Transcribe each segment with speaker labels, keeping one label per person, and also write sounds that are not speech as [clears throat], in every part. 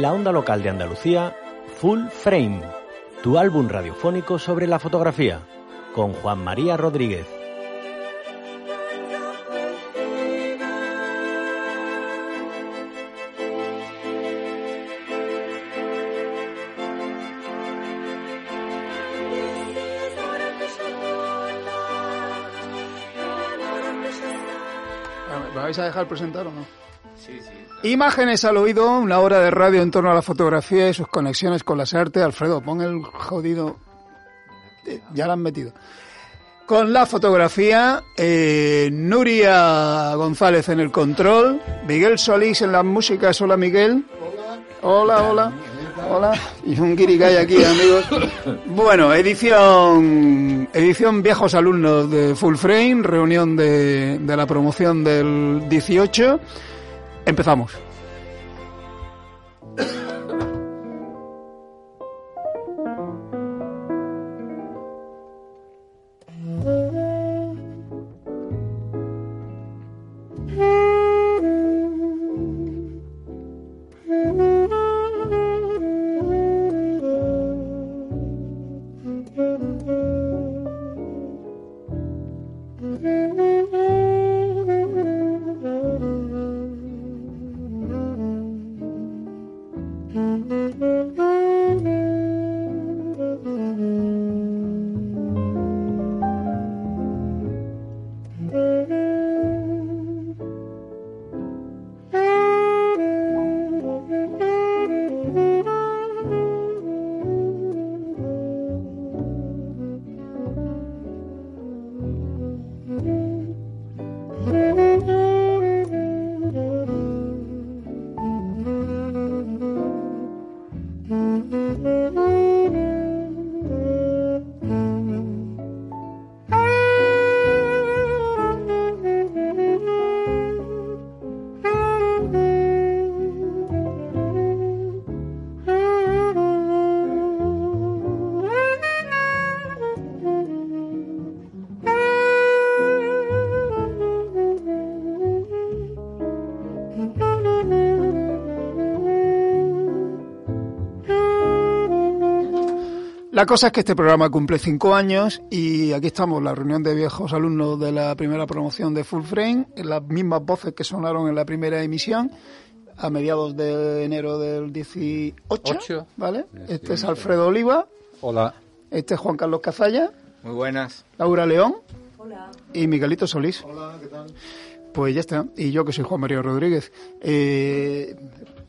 Speaker 1: En la onda local de Andalucía, Full Frame, tu álbum radiofónico sobre la fotografía, con Juan María Rodríguez.
Speaker 2: ¿Me vais a dejar presentar o no? Imágenes al oído, una hora de radio en torno a la fotografía y sus conexiones con las artes. Alfredo, pon el jodido. Eh, Ya lo han metido. Con la fotografía, eh, Nuria González en el control, Miguel Solís en las músicas. Hola, Miguel. Hola, hola. Hola. Y un guirigay aquí, amigos. Bueno, edición, edición viejos alumnos de Full Frame, reunión de, de la promoción del 18. Empezamos. La cosa es que este programa cumple cinco años y aquí estamos, la reunión de viejos alumnos de la primera promoción de Full Frame, las mismas voces que sonaron en la primera emisión a mediados de enero del 18,
Speaker 3: Ocho.
Speaker 2: ¿vale? Este es Alfredo Oliva,
Speaker 3: Hola.
Speaker 2: este es Juan Carlos Cazalla,
Speaker 4: Muy buenas.
Speaker 2: Laura León y Miguelito Solís. Hola, ¿qué tal? Pues ya está. Y yo que soy Juan María Rodríguez. Eh,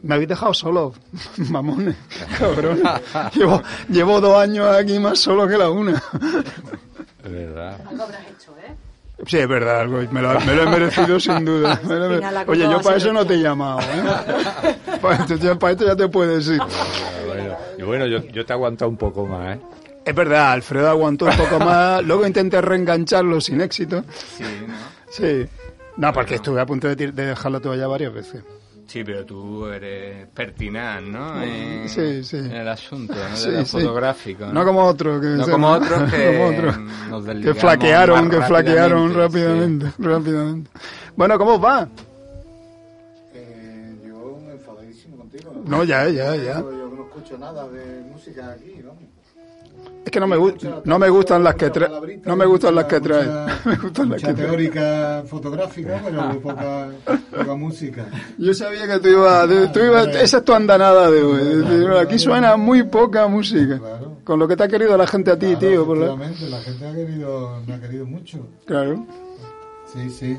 Speaker 2: me habéis dejado solo, [laughs] mamones, cabrón. llevo, llevo dos años aquí más solo que la una.
Speaker 3: Es verdad.
Speaker 2: Sí, es verdad, algo, me lo, me lo he merecido sin duda. Oye, yo para eso no te he llamado, ¿eh? Para esto, ya- para esto ya te puedes ir.
Speaker 3: Bueno, y bueno, yo, yo te he aguantado un poco más, ¿eh?
Speaker 2: Es verdad, Alfredo aguantó un poco más, [laughs] luego intenté reengancharlo sin éxito.
Speaker 4: Sí, ¿no?
Speaker 2: Sí. No, porque estuve a punto de, de dejar la toalla varias veces.
Speaker 4: Sí, pero tú eres pertinaz, ¿no? En,
Speaker 2: Sí, sí.
Speaker 4: En el asunto, ¿no?
Speaker 2: Sí,
Speaker 4: De
Speaker 2: sí.
Speaker 4: fotográfico.
Speaker 2: No como otros que,
Speaker 4: No
Speaker 2: se-
Speaker 4: como otros [laughs] que
Speaker 2: como otros
Speaker 4: nos
Speaker 2: que flaquearon, que flaquearon
Speaker 4: rápidamente,
Speaker 2: rápidamente, rápidamente. Bueno, ¿cómo va?
Speaker 5: Eh, yo enfadadísimo contigo.
Speaker 2: No, ya, ya, ya.
Speaker 5: Yo, no escucho nada de música aquí, vamos.
Speaker 2: Es que no me, gu- no me gustan las que trae. No me gustan las que trae. [laughs] Me gustan las que
Speaker 5: teórica fotográfica, pero poca, poca música.
Speaker 2: Yo sabía que tú ibas, tú ibas, esa es tu andanada de hoy. Aquí suena muy poca música.
Speaker 5: Claro.
Speaker 2: Con lo que te ha querido la gente a ti, tío. Por la...
Speaker 5: Gente ha querido, me ha querido mucho.
Speaker 2: Claro.
Speaker 5: Sí, sí.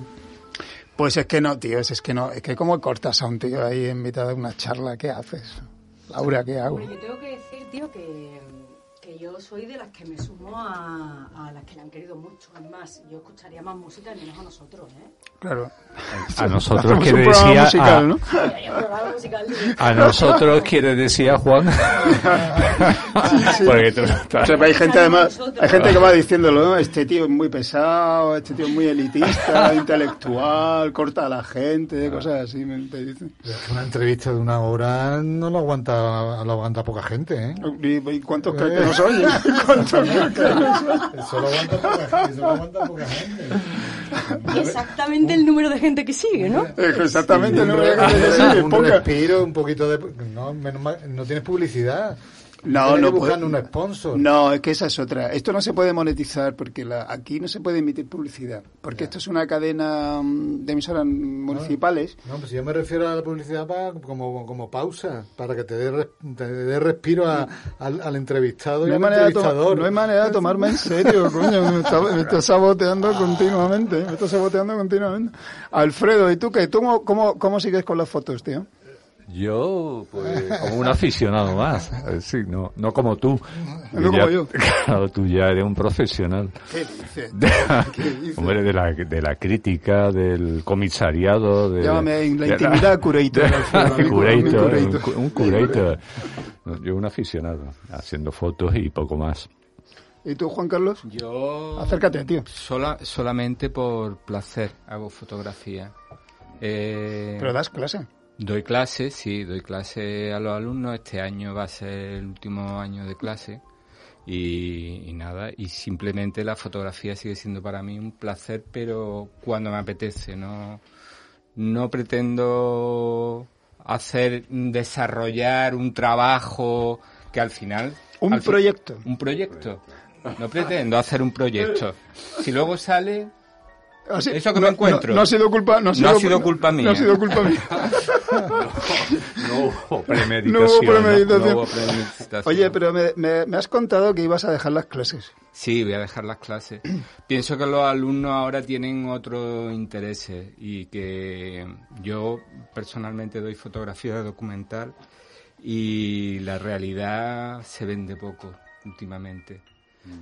Speaker 2: Pues es que no, tío, es, es que no, es que como cortas a un tío ahí invitado a una charla, ¿qué haces? Laura, ¿qué hago?
Speaker 6: Hombre, yo tengo que decir, tío, que, que yo soy de las que me sumo a, a las que le han querido mucho. Es más, yo escucharía más música y menos a nosotros, ¿eh?
Speaker 2: Claro. [laughs]
Speaker 3: A nosotros quiere decir
Speaker 2: musical,
Speaker 3: a,
Speaker 2: ¿no?
Speaker 3: Nosotros quiere decir a Juan. Porque tú-
Speaker 2: O sea, hay gente además, hay gente que va diciéndolo, ¿no? Este tío es muy pesado, este tío es muy elitista, [laughs] intelectual, corta a la gente, cosas así, me te dicen.
Speaker 7: Una entrevista de una hora no lo aguanta, lo aguanta poca gente, ¿eh?
Speaker 2: ¿Y, y cuántos? ¿Cuántos crees que nos oyen?
Speaker 5: Eso lo aguanta poca gente. Eso lo aguanta poca gente. [laughs]
Speaker 6: Exactamente el número de gente que sigue, ¿no? [laughs]
Speaker 2: Exactamente, no me
Speaker 7: un,
Speaker 2: que decir,
Speaker 7: un
Speaker 2: poca.
Speaker 7: respiro, un poquito de... No, menos mal, no tienes publicidad.
Speaker 2: No, no puede-
Speaker 7: un sponsor.
Speaker 2: No, es que esa es otra. Esto no se puede monetizar porque la, aquí no se puede emitir publicidad. Porque esto es una cadena mm, de emisoras municipales.
Speaker 7: No, pues yo me refiero a la publicidad para, como, como pausa, para que te dé, res- te dé respiro a- al, al entrevistado y
Speaker 2: No hay,
Speaker 7: al
Speaker 2: manera
Speaker 7: entrevistador.
Speaker 2: no hay manera de tomarme en serio, [laughs] coño. Me está, me está saboteando continuamente. Me está saboteando continuamente. Alfredo, ¿y tú qué? ¿Tú cómo, cómo, cómo sigues con las fotos, tío?
Speaker 3: Yo, pues, [laughs] como un aficionado más. Eh, Sí, no, no como tú.
Speaker 2: No
Speaker 3: ya-
Speaker 2: como yo.
Speaker 3: Claro, tú ya eres un profesional.
Speaker 2: ¿Qué dices? [laughs]
Speaker 3: De, [laughs]
Speaker 2: ¿Qué dices?
Speaker 3: hombre, de la, de la crítica, del comisariado. De,
Speaker 2: Llámame en la
Speaker 3: de
Speaker 2: intimidad curator, mi
Speaker 3: curator,
Speaker 2: curator.
Speaker 3: un cu- un curator. No, Yo un aficionado, haciendo fotos y poco más.
Speaker 2: ¿Y tú, Juan Carlos?
Speaker 4: Yo...
Speaker 2: Acércate, tío.
Speaker 4: Sola, solamente por placer hago fotografía. Eh,
Speaker 2: Pero das clase.
Speaker 4: Doy clase, sí, doy clase a los alumnos. Este año va a ser el último año de clase. Y, y nada, y simplemente la fotografía sigue siendo para mí un placer, pero cuando me apetece, no, no pretendo hacer, desarrollar un trabajo que al final...
Speaker 2: Un
Speaker 4: al fin-
Speaker 2: proyecto.
Speaker 4: un proyecto. No pretendo hacer un proyecto. Si luego sale,
Speaker 2: Ah.
Speaker 4: Eso que
Speaker 2: no,
Speaker 4: me encuentro.
Speaker 2: No, no ha sido culpa, no ha
Speaker 4: No ha sido culpa mía.
Speaker 2: No ha sido culpa mía. [laughs] [laughs]
Speaker 3: No hubo
Speaker 2: No hubo premeditación.
Speaker 4: no hubo premeditación.
Speaker 2: Oye, pero me, me- me has contado que ibas a dejar las clases.
Speaker 4: Sí, voy a dejar las clases. [clears throat] Pienso que los alumnos ahora tienen otros intereses y que yo personalmente doy fotografía documental y la realidad se vende poco últimamente.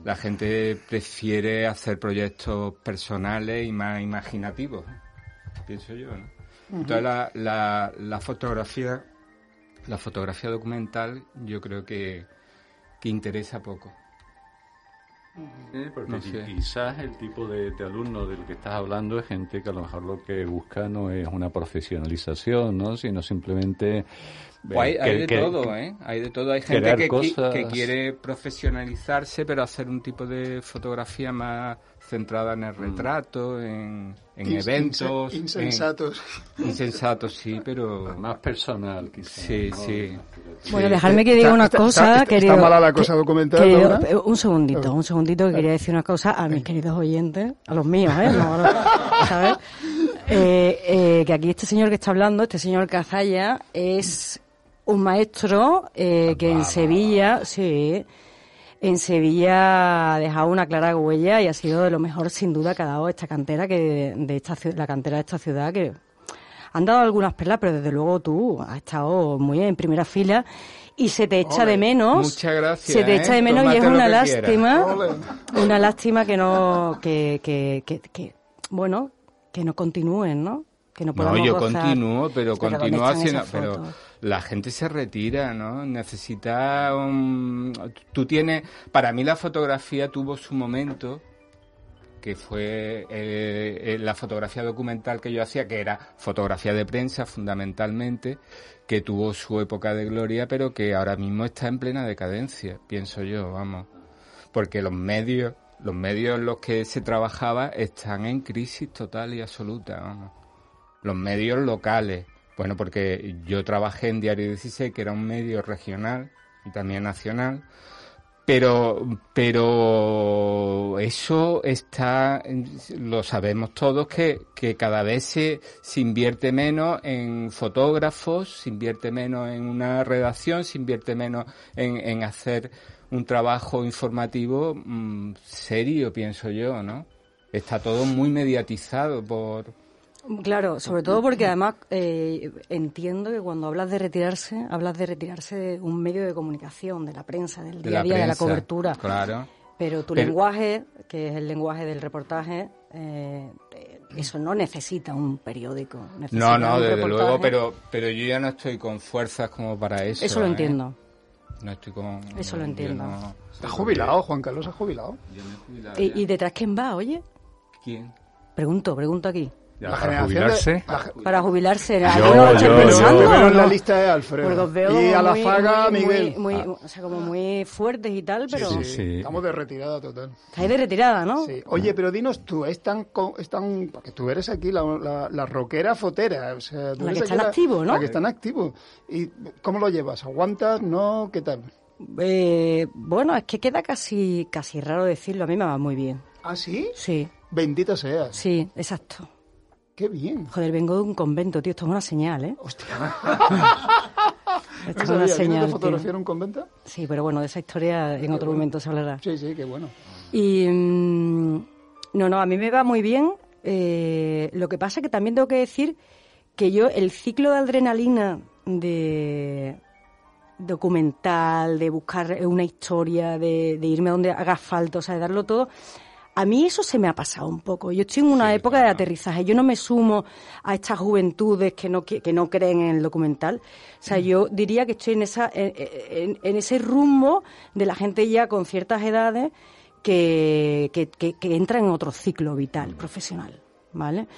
Speaker 4: La gente prefiere hacer proyectos personales y más imaginativos, pienso yo, ¿no? Entonces la, la, la fotografía, la fotografía documental, yo creo que, que interesa poco.
Speaker 3: Porque
Speaker 4: No sé.
Speaker 3: quizás el tipo de, de alumno del que estás hablando es gente que a lo mejor lo que busca no es una profesionalización, ¿no? sino simplemente...
Speaker 4: Pues hay,
Speaker 3: eh,
Speaker 4: hay
Speaker 3: que-
Speaker 4: de
Speaker 3: que-
Speaker 4: todo, ¿eh? Hay de todo. Hay gente que,
Speaker 3: cosas.
Speaker 4: que quiere profesionalizarse, pero hacer un tipo de fotografía más centrada en el retrato, en, en
Speaker 2: Ins-
Speaker 4: eventos.
Speaker 2: inse- insensatos.
Speaker 4: en- [laughs] insensatos, sí, pero...
Speaker 3: Más personal, quizás.
Speaker 4: Sí,
Speaker 3: ¿no?
Speaker 4: sí.
Speaker 6: Bueno, dejarme que diga
Speaker 2: Está-
Speaker 6: una
Speaker 2: está-
Speaker 6: cosa,
Speaker 2: está- está
Speaker 6: querido.
Speaker 2: mala la cosa documental,
Speaker 6: querido-
Speaker 2: Laura.
Speaker 6: eh, un segundito, un segundito, que quería decir una cosa a mis queridos oyentes, a los míos, ¿eh? No, no, ¿sabes? [laughs] Eh, eh, que aquí este señor que está hablando, este señor Cazalla, es un maestro eh, que en Sevilla, sí, en Sevilla ha dejado una clara huella y ha sido de lo mejor, sin duda, que ha dado esta cantera, que de esta la cantera de esta ciudad, que han dado algunas perlas, pero desde luego tú has estado muy en primera fila y se te echa
Speaker 4: Ole,
Speaker 6: de menos.
Speaker 4: muchas gracias,
Speaker 6: Se te
Speaker 4: ¿eh?
Speaker 6: echa de menos y es una lástima, una lástima que no, que, que, que, que, bueno, que no continúen, ¿no? Que no
Speaker 4: yo
Speaker 6: gozar.
Speaker 4: continúo, pero
Speaker 6: ¿dónde
Speaker 4: continúo haciendo... Pero la gente se retira, ¿no? Necesita un... Tú tienes... Para mí la fotografía tuvo su momento, que fue eh, eh, la fotografía documental que yo hacía, que era fotografía de prensa fundamentalmente, que tuvo su época de gloria, pero que ahora mismo está en plena decadencia, pienso yo, vamos. Porque los medios, los medios en los que se trabajaba están en crisis total y absoluta, vamos los medios locales. Bueno, porque yo trabajé en Diario 16, que era un medio regional y también nacional, pero pero eso está lo sabemos todos que, que cada vez se, se invierte menos en fotógrafos se invierte menos en una redacción se invierte menos en, en hacer un trabajo informativo mm, serio pienso yo no está todo muy mediatizado por
Speaker 6: Claro, sobre todo porque además eh, entiendo que cuando hablas de retirarse, hablas de retirarse de un medio de comunicación, de la prensa, del
Speaker 4: De
Speaker 6: día a día, de la cobertura.
Speaker 4: claro.
Speaker 6: Pero tu
Speaker 4: Pero-
Speaker 6: lenguaje, que es el lenguaje del reportaje, eh, eso no necesita un periódico. necesita
Speaker 4: No, no,
Speaker 6: un
Speaker 4: desde
Speaker 6: reportaje.
Speaker 4: luego, pero, pero yo ya no estoy con fuerzas como para eso.
Speaker 6: Eso lo
Speaker 4: ¿eh?
Speaker 6: entiendo.
Speaker 4: No estoy con...
Speaker 6: Eso lo entiendo.
Speaker 4: no-
Speaker 2: Está jubilado, Juan Carlos ha jubilado.
Speaker 4: Yo me he jubilado
Speaker 6: ¿Y,
Speaker 4: ya.
Speaker 6: y detrás quién va, oye?
Speaker 4: ¿Quién?
Speaker 6: Pregunto, pregunto aquí.
Speaker 3: Ya,
Speaker 2: La
Speaker 3: para jubilarse.
Speaker 2: de- la ge-
Speaker 6: Para jubilarse,
Speaker 3: Yo-
Speaker 6: ¿alguno lo estáis
Speaker 3: yo-
Speaker 6: pensando?
Speaker 2: Primero
Speaker 6: o
Speaker 2: en la lista de Alfredo.
Speaker 6: Porque os veo
Speaker 2: y a la
Speaker 6: muy-
Speaker 2: faga,
Speaker 6: muy-
Speaker 2: Miguel.
Speaker 6: Muy,
Speaker 3: Ah.
Speaker 6: muy- o sea, como muy fuertes y tal, pero
Speaker 2: Sí,
Speaker 3: Sí.
Speaker 2: Estamos de retirada total.
Speaker 6: estáis de retirada, ¿no?
Speaker 2: Sí. Oye, pero dinos tú, es tan, co- es tan- porque tú eres aquí la, la, la rockera fotera, o sea, tú
Speaker 6: La que está
Speaker 2: aquí
Speaker 6: en activo, ¿no?
Speaker 2: La que está en activo. ¿Y cómo lo llevas? ¿Aguantas? ¿No? ¿Qué tal?
Speaker 6: Eh, bueno, es que queda casi, casi raro decirlo. A mí me va muy bien.
Speaker 2: ¿Ah, sí?
Speaker 6: Sí,
Speaker 2: Bendita seas.
Speaker 6: sí, exacto.
Speaker 2: Qué bien.
Speaker 6: Joder, vengo de un convento, tío. Esto es una señal, ¿eh?
Speaker 2: Hostia. [laughs]
Speaker 6: Esto
Speaker 2: ¿No
Speaker 6: es una señal.
Speaker 2: fotografía en un convento?
Speaker 6: Sí, pero bueno, de esa historia en otro momento se hablará.
Speaker 2: Sí, sí, qué bueno.
Speaker 6: Y mm, no, no, a mí me va muy bien. Eh, lo que pasa que también tengo que decir que yo el ciclo de adrenalina de documental, de buscar una historia, de, de irme a donde haga falta, o sea, de darlo todo, a mí eso se me ha pasado un poco. Yo estoy en una época de aterrizaje. Yo no me sumo a estas juventudes que no, qui- que no creen en el documental. O sea, yo diría que estoy en, esa, en, en- en ese rumbo de la gente ya con ciertas edades que, que, que- que entra en otro ciclo vital, profesional. ¿Vale?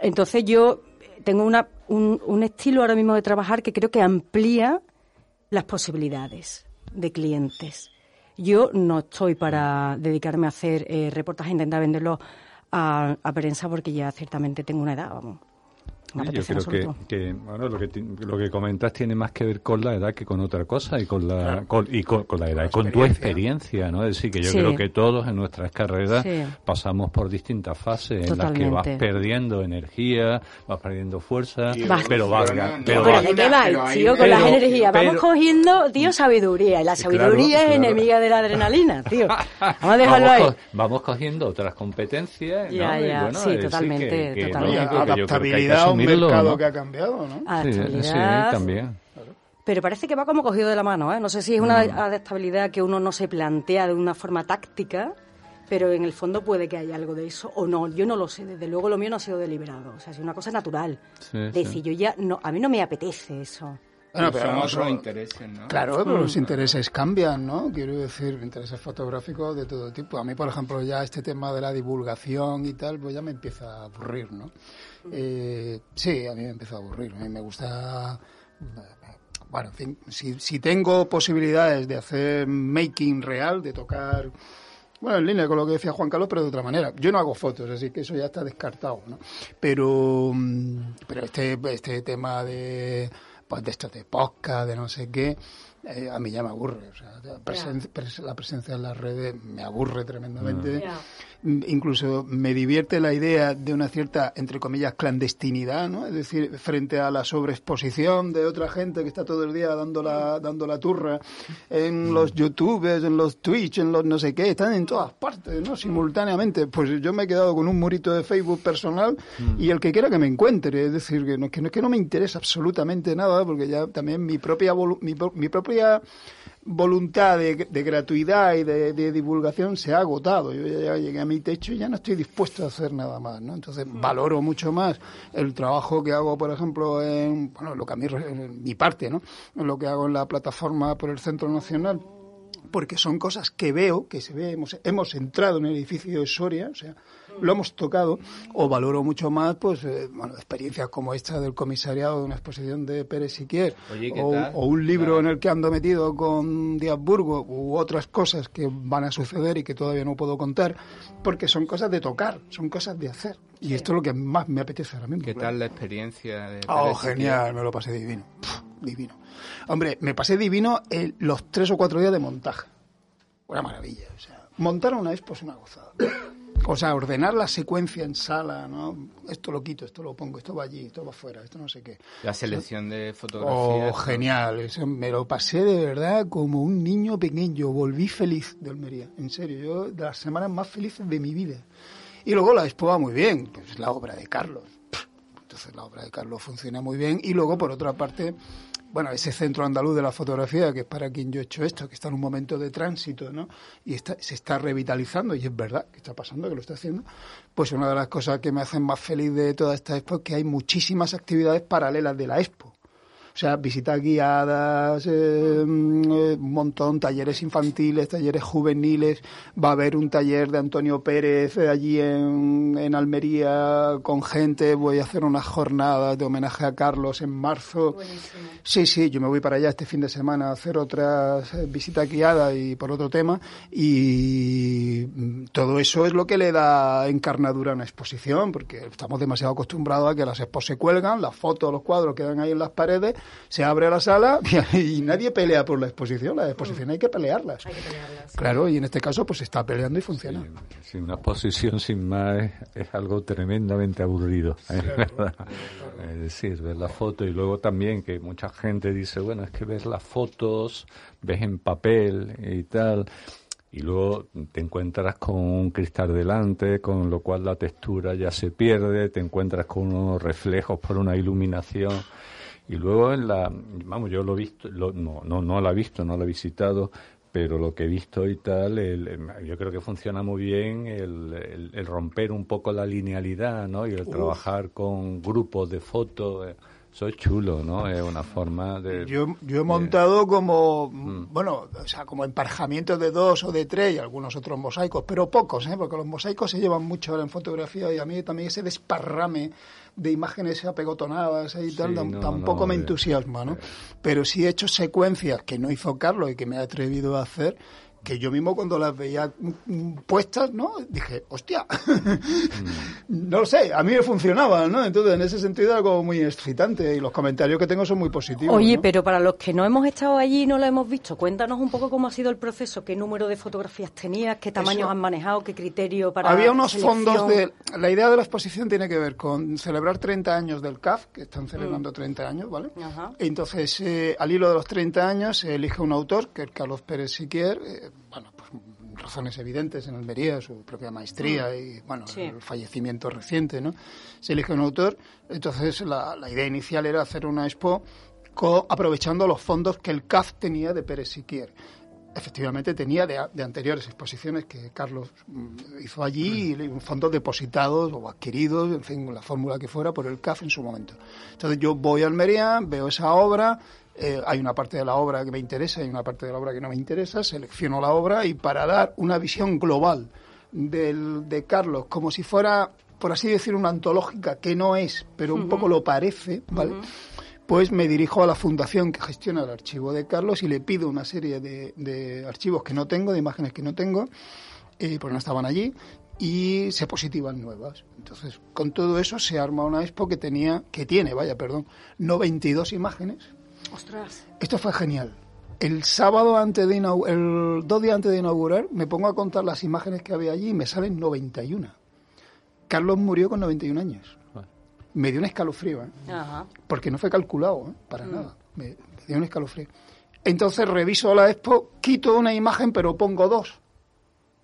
Speaker 6: Entonces yo tengo una, un, un estilo ahora mismo de trabajar que creo que amplía las posibilidades de clientes. Yo no estoy para dedicarme a hacer eh, reportajes, intentar venderlos a, a prensa porque ya ciertamente tengo una edad, vamos. Me
Speaker 3: Sí, yo creo que, bueno, lo que lo que comentas tiene más que ver con la edad que con otra cosa y con la con, y con, con la edad y con tu experiencia, ¿no? Es decir, que yo
Speaker 6: Sí.
Speaker 3: creo que todos en nuestras carreras
Speaker 6: Sí.
Speaker 3: pasamos por distintas fases en las que vas perdiendo energía, vas perdiendo fuerza, pero vas
Speaker 4: Pero
Speaker 3: pero
Speaker 6: ¿de qué
Speaker 4: hay
Speaker 6: tío? Con las energías. Vamos cogiendo, tío, sabiduría. Y la sabiduría
Speaker 3: Claro,
Speaker 6: es
Speaker 3: claro.
Speaker 6: enemiga de la adrenalina, tío. [laughs] Vamos a dejarlo
Speaker 3: vamos,
Speaker 6: ahí.
Speaker 3: co- vamos cogiendo otras competencias,
Speaker 6: Ya,
Speaker 3: ¿no? Y
Speaker 6: ya,
Speaker 3: bueno,
Speaker 6: sí, totalmente,
Speaker 3: que- que,
Speaker 6: totalmente.
Speaker 3: ¿no?
Speaker 2: Adaptabilidad a un
Speaker 3: asumirlo,
Speaker 2: mercado
Speaker 3: ¿no?
Speaker 2: que ha cambiado, ¿no?
Speaker 3: Sí,
Speaker 6: Adaptabilidad.
Speaker 3: sí, también.
Speaker 6: Pero parece que va como cogido de la mano, ¿eh? No sé si es una adaptabilidad que uno no se plantea de una forma táctica, pero en el fondo puede que haya algo de eso o no. Yo no lo sé. Desde luego lo mío no ha sido deliberado. O sea, es una cosa natural.
Speaker 3: Sí,
Speaker 6: de
Speaker 3: sí.
Speaker 6: decir, yo ya no, a mí no me apetece eso.
Speaker 2: Bueno, pero
Speaker 4: son otros intereses, ¿no?
Speaker 2: Claro, pero los intereses cambian, ¿no? Quiero decir, intereses fotográficos de todo tipo. A mí, por ejemplo, ya este tema de la divulgación y tal, pues ya me empieza a aburrir, ¿no? Eh, sí, a mí me empieza a aburrir. A mí me gusta... Bueno, en fin, si, si tengo posibilidades de hacer making real, de tocar... Bueno, en línea con lo que decía Juan Carlos, pero de otra manera. Yo no hago fotos, así que eso ya está descartado, ¿no? Pero, mm, pero este, este tema de, pues de esto de podcast, de no sé qué, eh, a mí ya me aburre. O sea, la, presen- pres- la presencia en las redes me aburre tremendamente. Mm, Incluso me divierte la idea de una cierta, entre comillas, clandestinidad, ¿no? Es decir, frente a la sobreexposición de otra gente que está todo el día dando la, dando la turra en los YouTubes, en los Twitch, en los no sé qué, están en todas partes, ¿no? Simultáneamente. Pues yo me he quedado con un murito de Facebook personal y el que quiera que me encuentre. Es decir, que no, que no, es que no me interesa absolutamente nada, porque ya también mi propia, volu- mi, pro- mi propia voluntad de, de gratuidad y de, de divulgación se ha agotado. Yo ya llegué a mi techo y ya no estoy dispuesto a hacer nada más, ¿no? Entonces valoro mucho más el trabajo que hago, por ejemplo, en, bueno, lo que a mí, en mi parte, ¿no? En lo que hago en la plataforma por el Centro Nacional porque son cosas que veo, que se ve, hemos, hemos entrado en el edificio de Soria, o sea, lo hemos tocado, o valoro mucho más, pues, eh, bueno, experiencias como esta del comisariado de una exposición de Pérez Siquier,
Speaker 4: Oye, ¿qué
Speaker 2: o, un libro
Speaker 4: Claro.
Speaker 2: en el que ando metido con Díaz Burgo, u otras cosas que van a suceder y que todavía no puedo contar, porque son cosas de tocar, son cosas de hacer. Y esto es lo que más me apetece ahora mismo.
Speaker 4: ¿Qué
Speaker 2: claro.
Speaker 4: tal la experiencia de
Speaker 2: Oh,
Speaker 4: Pérez
Speaker 2: genial, me lo pasé divino. Pff, divino. Hombre, me pasé divino el- los tres o cuatro días de montaje. una maravilla. O sea, montar una expo es una gozada. O sea, ordenar la secuencia en sala, ¿no? Esto lo quito, esto lo pongo, esto va allí, esto va afuera, esto no sé qué.
Speaker 4: La selección de
Speaker 2: Oh,
Speaker 4: fotografías.
Speaker 2: genial. Eso me lo pasé de verdad como un niño pequeño. Volví feliz de Almería. En serio, yo de las semanas más felices de mi vida. Y luego la expo va muy bien. Pues la obra de Carlos. Entonces la obra de Carlos funciona muy bien. Y luego, por otra parte, bueno, ese centro andaluz de la fotografía, que es para quien yo he hecho esto, que está en un momento de tránsito, ¿no? Y está, se está revitalizando, y es verdad que está pasando, que lo está haciendo. Pues una de las cosas que me hacen más feliz de toda esta expo es que hay muchísimas actividades paralelas de la expo. O sea, visitas guiadas, eh, mm, eh, un montón, talleres infantiles, talleres juveniles. Va a haber un taller de Antonio Pérez eh, allí en, en Almería con gente. Voy a hacer unas jornadas de homenaje a Carlos en marzo. Sí, sí, yo me voy para allá este fin de semana a hacer otras visitas guiadas y por otro tema. Y mm, todo eso es lo que le da encarnadura a una exposición, porque estamos demasiado acostumbrados a que las expos se cuelgan, las fotos, los cuadros quedan ahí en las paredes, se abre la sala y, [laughs] y nadie pelea por la exposición. La exposición hay que pelearlas. Claro, y en este caso pues se está peleando y funciona.
Speaker 3: Sí, una exposición sin más es, es algo tremendamente aburrido. [laughs] es verdad. Es decir, ver la foto y luego también que mucha gente dice, bueno, es que ves las fotos, ves en papel y tal, y luego te encuentras con un cristal delante, con lo cual la textura ya se pierde, te encuentras con unos reflejos por una iluminación. Y luego en la, vamos, yo lo he visto, lo- no, no, no la he visto, no la he visitado, pero lo que he visto y tal, el- yo creo que funciona muy bien el, el- el romper un poco la linealidad, ¿no? Y el
Speaker 2: Uf.
Speaker 3: trabajar con grupos de fotos, eh, eso es chulo, ¿no? Es una forma de...
Speaker 2: Yo, yo he montado como, bueno, o sea, como emparejamientos de dos o de tres y algunos otros mosaicos, pero pocos, ¿eh? porque los mosaicos se llevan mucho ahora en fotografía y a mí también ese desparrame de imágenes apegotonadas y tal,
Speaker 3: Sí,
Speaker 2: tam-
Speaker 3: no,
Speaker 2: tampoco
Speaker 3: no,
Speaker 2: me entusiasma, ¿no? Pero sí he hecho secuencias que no hizo Carlos y que me he atrevido a hacer, que yo mismo cuando las veía mm, puestas, ¿no? Dije, hostia, [laughs] no lo sé, a mí me funcionaba, ¿no? Entonces, en ese sentido era como muy excitante y los comentarios que tengo son muy positivos.
Speaker 6: Oye,
Speaker 2: ¿no?
Speaker 6: pero para los que no hemos estado allí y no lo hemos visto, cuéntanos un poco cómo ha sido el proceso, qué número de fotografías tenías, qué tamaños
Speaker 2: Eso.
Speaker 6: han manejado, qué criterio para
Speaker 2: Había unos
Speaker 6: selección.
Speaker 2: fondos de... La idea de la exposición tiene que ver con celebrar 30 años del CAF, que están celebrando 30 años, ¿vale?
Speaker 6: Mm. Ajá.
Speaker 2: Entonces, eh, al hilo de los 30 años, se elige un autor, que es Carlos Pérez Siquier, eh, bueno, pues razones evidentes en Almería, su propia maestría
Speaker 6: Mm.
Speaker 2: y, bueno,
Speaker 6: Sí.
Speaker 2: el fallecimiento reciente, ¿no? Se elige un autor, entonces la, la idea inicial era hacer una expo co- aprovechando los fondos que el CAF tenía de Pérez Siquier. Efectivamente tenía de, de anteriores exposiciones que Carlos mm, hizo allí, y fondos depositados o adquiridos, en fin, la fórmula que fuera, por el CAF en su momento. Entonces yo voy a Almería, veo esa obra, eh, hay una parte de la obra que me interesa y una parte de la obra que no me interesa, selecciono la obra y para dar una visión global del, de Carlos, como si fuera, por así decir, una antológica, que no es, pero un poco lo parece, ¿vale? pues me dirijo a la fundación que gestiona el archivo de Carlos y le pido una serie de, de archivos que no tengo, de imágenes que no tengo, eh, porque no estaban allí, y se positivan nuevas. Entonces, con todo eso se arma una expo que tenía, que tiene, vaya, perdón, 92 imágenes.
Speaker 6: Ostras.
Speaker 2: Esto fue genial. El sábado antes de inau- el dos días antes de inaugurar, me pongo a contar las imágenes que había allí y me salen 91. Carlos murió con 91 años. Me dio un escalofrío, ¿eh?
Speaker 6: Ajá.
Speaker 2: porque no fue calculado, ¿eh? para
Speaker 6: Mm.
Speaker 2: nada. Me, me dio un escalofrío. Entonces reviso la expo, quito una imagen, pero pongo dos.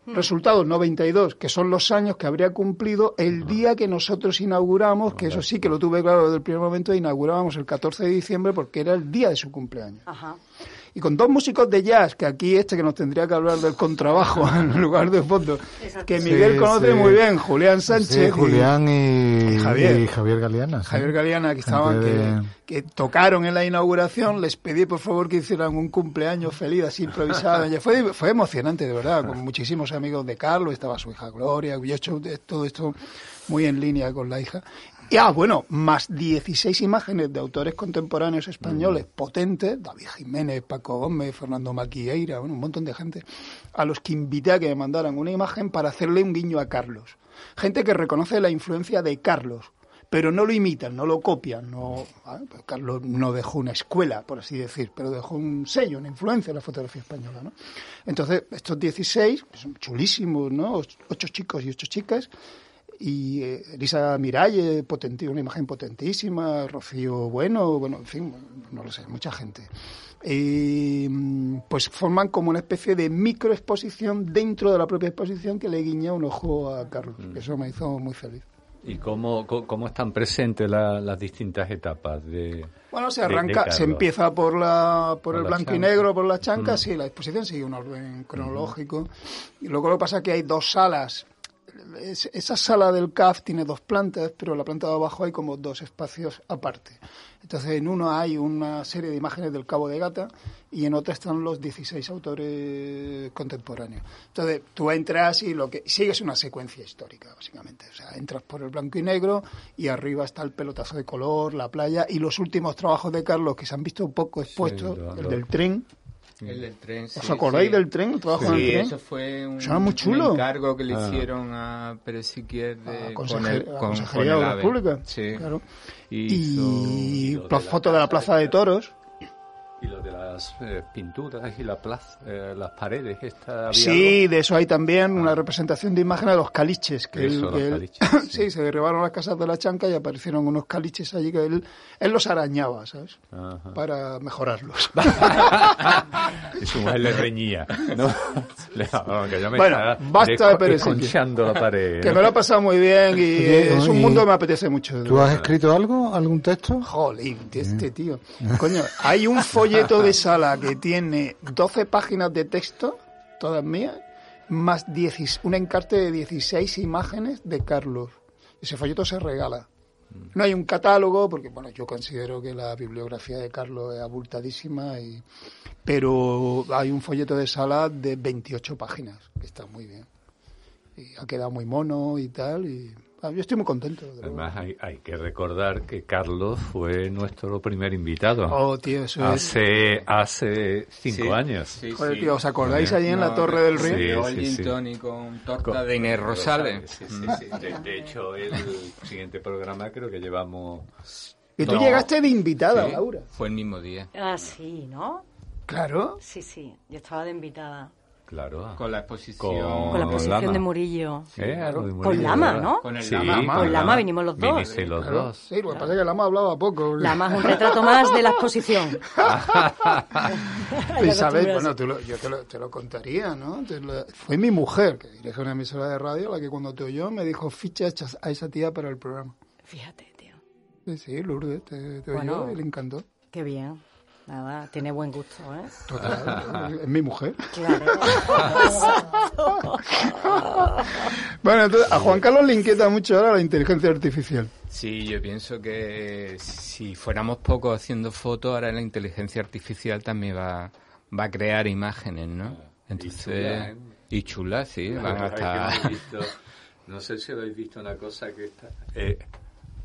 Speaker 6: Mm.
Speaker 2: Resultados 92, que son los años que habría cumplido el día que nosotros inauguramos, que eso sí que lo tuve claro desde el primer momento, inaugurábamos el 14 de diciembre porque era el día de su cumpleaños.
Speaker 6: Ajá.
Speaker 2: Y con dos músicos de jazz, que aquí este que nos tendría que hablar del contrabajo [laughs] en lugar de fondo, que Miguel
Speaker 7: Sí,
Speaker 2: conoce
Speaker 7: sí.
Speaker 2: muy bien, Julián Sánchez.
Speaker 7: Sí, Julián y,
Speaker 2: y Javier.
Speaker 7: y Javier Galeana. sí.
Speaker 2: Javier Galeana, que estaban, que,
Speaker 7: de-
Speaker 2: que tocaron en la inauguración, les pedí por favor que hicieran un cumpleaños feliz así improvisado. [laughs] Y fue, fue emocionante, de verdad, con muchísimos amigos de Carlos, estaba su hija Gloria, yo he hecho todo esto muy en línea con la hija. Y ah, bueno, más 16 imágenes de autores contemporáneos españoles potentes, David Jiménez, Paco Gómez, Fernando Maquieira, bueno, un montón de gente, a los que invité a que me mandaran una imagen para hacerle un guiño a Carlos. Gente que reconoce la influencia de Carlos, pero no lo imitan, no lo copian. No, ah, pues Carlos no dejó una escuela, por así decir, pero dejó un sello, una influencia en la fotografía española. ¿no? Entonces, estos 16, que son chulísimos, ¿no? Och- ocho chicos y ocho chicas, y eh, Elisa Miralle, potenti- una imagen potentísima, Rocío Bueno, bueno, en fin, no lo sé, mucha gente. Y, mm, pues forman como una especie de microexposición dentro de la propia exposición que le guiña un ojo a Carlos. que Eso me hizo muy feliz.
Speaker 3: ¿Y cómo, cómo están presentes la- las distintas etapas de
Speaker 2: Bueno, se
Speaker 3: de- de
Speaker 2: arranca, se empieza por la por,
Speaker 3: Por
Speaker 2: el
Speaker 3: la
Speaker 2: blanco y
Speaker 3: chanca.
Speaker 2: negro, por las chancas,
Speaker 3: Mm.
Speaker 2: sí, la exposición sigue un orden cronológico. Y luego lo que pasa es que hay dos salas. Es- esa sala del CAF tiene dos plantas, pero en la planta de abajo hay como dos espacios aparte. Entonces, en uno hay una serie de imágenes del Cabo de Gata y en otra están los 16 autores contemporáneos. Entonces, tú entras y lo que sigues una secuencia histórica, básicamente. O sea, entras por el blanco y negro y arriba está el pelotazo de color, la playa y los últimos trabajos de Carlos que se han visto un poco expuestos, el del tren.
Speaker 4: El del tren, sí,
Speaker 2: ¿Os acordáis
Speaker 4: sí.
Speaker 2: del tren? ¿El trabajo
Speaker 4: sí,
Speaker 2: en el tren?
Speaker 4: eso fue un,
Speaker 2: muy chulo.
Speaker 4: un encargo que le
Speaker 2: Ah.
Speaker 4: hicieron a Pérez Siquier de,
Speaker 2: A
Speaker 4: con el, con,
Speaker 2: Consejería
Speaker 4: con
Speaker 2: de
Speaker 4: el AVE.
Speaker 2: Públicas,
Speaker 4: Sí.
Speaker 2: claro.
Speaker 4: Hizo-
Speaker 2: Y la foto de la Plaza de Toros.
Speaker 3: Las eh, pinturas y la plaza, eh, las paredes, esta
Speaker 2: Sí, de eso hay también una representación de imagen de los caliches. Que
Speaker 3: Eso,
Speaker 2: él,
Speaker 3: los
Speaker 2: que él-
Speaker 3: caliches, [laughs]
Speaker 2: sí. se derribaron las casas de la chanca y aparecieron unos caliches allí que él, él los arañaba, ¿sabes?
Speaker 3: Ajá.
Speaker 2: Para mejorarlos.
Speaker 3: Y su mujer le reñía, ¿no? [laughs] Que yo me
Speaker 2: Bueno, basta de
Speaker 3: desconchando la pared.
Speaker 2: que me lo he pasado muy bien y
Speaker 7: Oye,
Speaker 2: es un mundo que me apetece mucho.
Speaker 7: ¿Tú has escrito algo? ¿Algún texto?
Speaker 2: Jolín, de este tío. [laughs] Coño, hay un folleto de sala que tiene 12 páginas de texto, todas mías, más 10 un encarte de 16 imágenes de Carlos. Ese folleto se regala. No hay un catálogo, porque bueno, yo considero que la bibliografía de Carlos es abultadísima, y, pero hay un folleto de sala de 28 páginas, que está muy bien. Y ha quedado muy mono y tal, y yo estoy muy contento.
Speaker 3: Además, hay, hay que recordar que Carlos fue nuestro primer invitado.
Speaker 2: Oh, tío, eso es-
Speaker 3: hace, hace cinco
Speaker 4: Sí,
Speaker 3: años.
Speaker 4: sí,
Speaker 2: Joder,
Speaker 4: sí.
Speaker 2: tío, ¿os acordáis allí en la Torre del Río?
Speaker 3: sí,
Speaker 4: tonic con torta
Speaker 3: Con-
Speaker 4: de Inés Rosales.
Speaker 3: Sí, sí, sí.
Speaker 4: Mm.
Speaker 3: De, de hecho, el siguiente programa creo que llevamos...
Speaker 2: Y tú
Speaker 4: No.
Speaker 2: llegaste de invitada,
Speaker 4: Sí,
Speaker 2: Laura.
Speaker 4: Fue el mismo día.
Speaker 6: Ah, sí, ¿no?
Speaker 2: Claro.
Speaker 6: Sí, sí. Yo estaba de invitada.
Speaker 3: Claro.
Speaker 4: Con la exposición.
Speaker 3: Con-
Speaker 6: Con la posición
Speaker 3: Lama.
Speaker 6: de Murillo.
Speaker 3: Eh, algo de
Speaker 6: Con
Speaker 3: Murillo,
Speaker 6: Lama,
Speaker 3: ¿verdad?
Speaker 6: ¿no?
Speaker 4: Con el
Speaker 3: Sí,
Speaker 4: Lama.
Speaker 6: Con Lama vinimos los dos.
Speaker 3: Vinisteis los
Speaker 2: Claro.
Speaker 3: dos.
Speaker 2: Sí, lo que pasa es que Lama hablaba poco.
Speaker 6: Lama es un retrato más de la exposición. [laughs] [laughs]
Speaker 2: Y sabes,
Speaker 6: acostumbras.
Speaker 2: bueno, tú lo- yo te lo, te lo contaría, ¿no? Te lo- fue mi mujer, que dirige una emisora de radio, la que cuando te oyó me dijo ficha a esa tía para el programa.
Speaker 6: Fíjate, tío.
Speaker 2: Sí, sí, Lourdes, te, te
Speaker 6: Bueno.
Speaker 2: oyó y le encantó.
Speaker 6: Qué bien. Nada, tiene buen gusto, ¿eh?
Speaker 2: Total, es mi mujer.
Speaker 6: Claro. [laughs]
Speaker 2: Bueno, entonces a Juan Carlos le inquieta mucho ahora la inteligencia artificial.
Speaker 4: Sí, yo pienso que si fuéramos pocos haciendo fotos, ahora la inteligencia artificial también va, va a crear imágenes, ¿no? Entonces,
Speaker 3: chula, ¿eh?
Speaker 4: y chulas, sí, van a estar... [laughs]
Speaker 3: no sé si habéis visto una cosa que está... eh,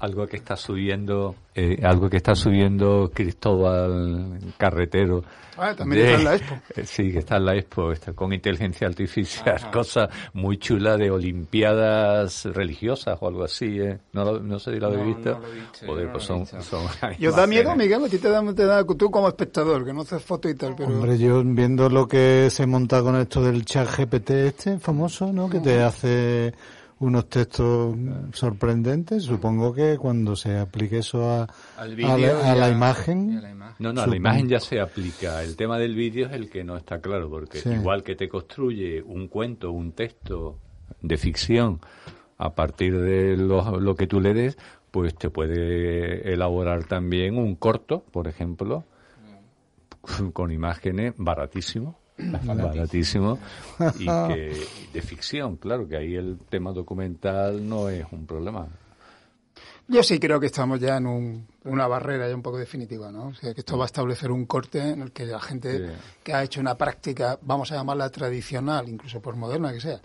Speaker 3: algo que está subiendo eh, algo que está subiendo Cristóbal Carretero
Speaker 2: Ah, también está en la Expo. [laughs]
Speaker 3: Eh, sí que está en la Expo está con inteligencia artificial cosa muy chula de olimpiadas religiosas o algo así ¿eh? no, lo- no sé si lo habéis
Speaker 4: No,
Speaker 3: visto
Speaker 4: no lo he visto,
Speaker 3: Joder, pues son,
Speaker 4: visto.
Speaker 3: son [laughs]
Speaker 2: ¿Y os da miedo. Miguel? A ti te da, te da tú como espectador, que no haces foto y tal, pero...
Speaker 7: Hombre, yo viendo lo que se monta con esto del chat GPT este famoso, ¿no? Que te hace unos textos sorprendentes. Supongo que cuando se aplique eso a,
Speaker 4: Al
Speaker 7: a
Speaker 4: vídeo
Speaker 7: la, a la
Speaker 4: ya-
Speaker 7: imagen,
Speaker 4: y a la imagen.
Speaker 3: No, no, a la imagen ya se aplica. El tema del vídeo es el que no está claro, porque
Speaker 7: Sí.
Speaker 3: igual que te construye un cuento, un texto de ficción a partir de lo, lo que tú le des, pues te puede elaborar también un corto, por ejemplo, con imágenes baratísimo. Baratísimo y [laughs] que de ficción claro que ahí el tema documental no es un problema
Speaker 2: Yo sí creo que estamos ya en un- una barrera ya un poco definitiva, ¿no? O sea, que esto va a establecer un corte en el que la gente
Speaker 3: Sí.
Speaker 2: que ha hecho una práctica, vamos a llamarla tradicional, incluso por moderna que sea,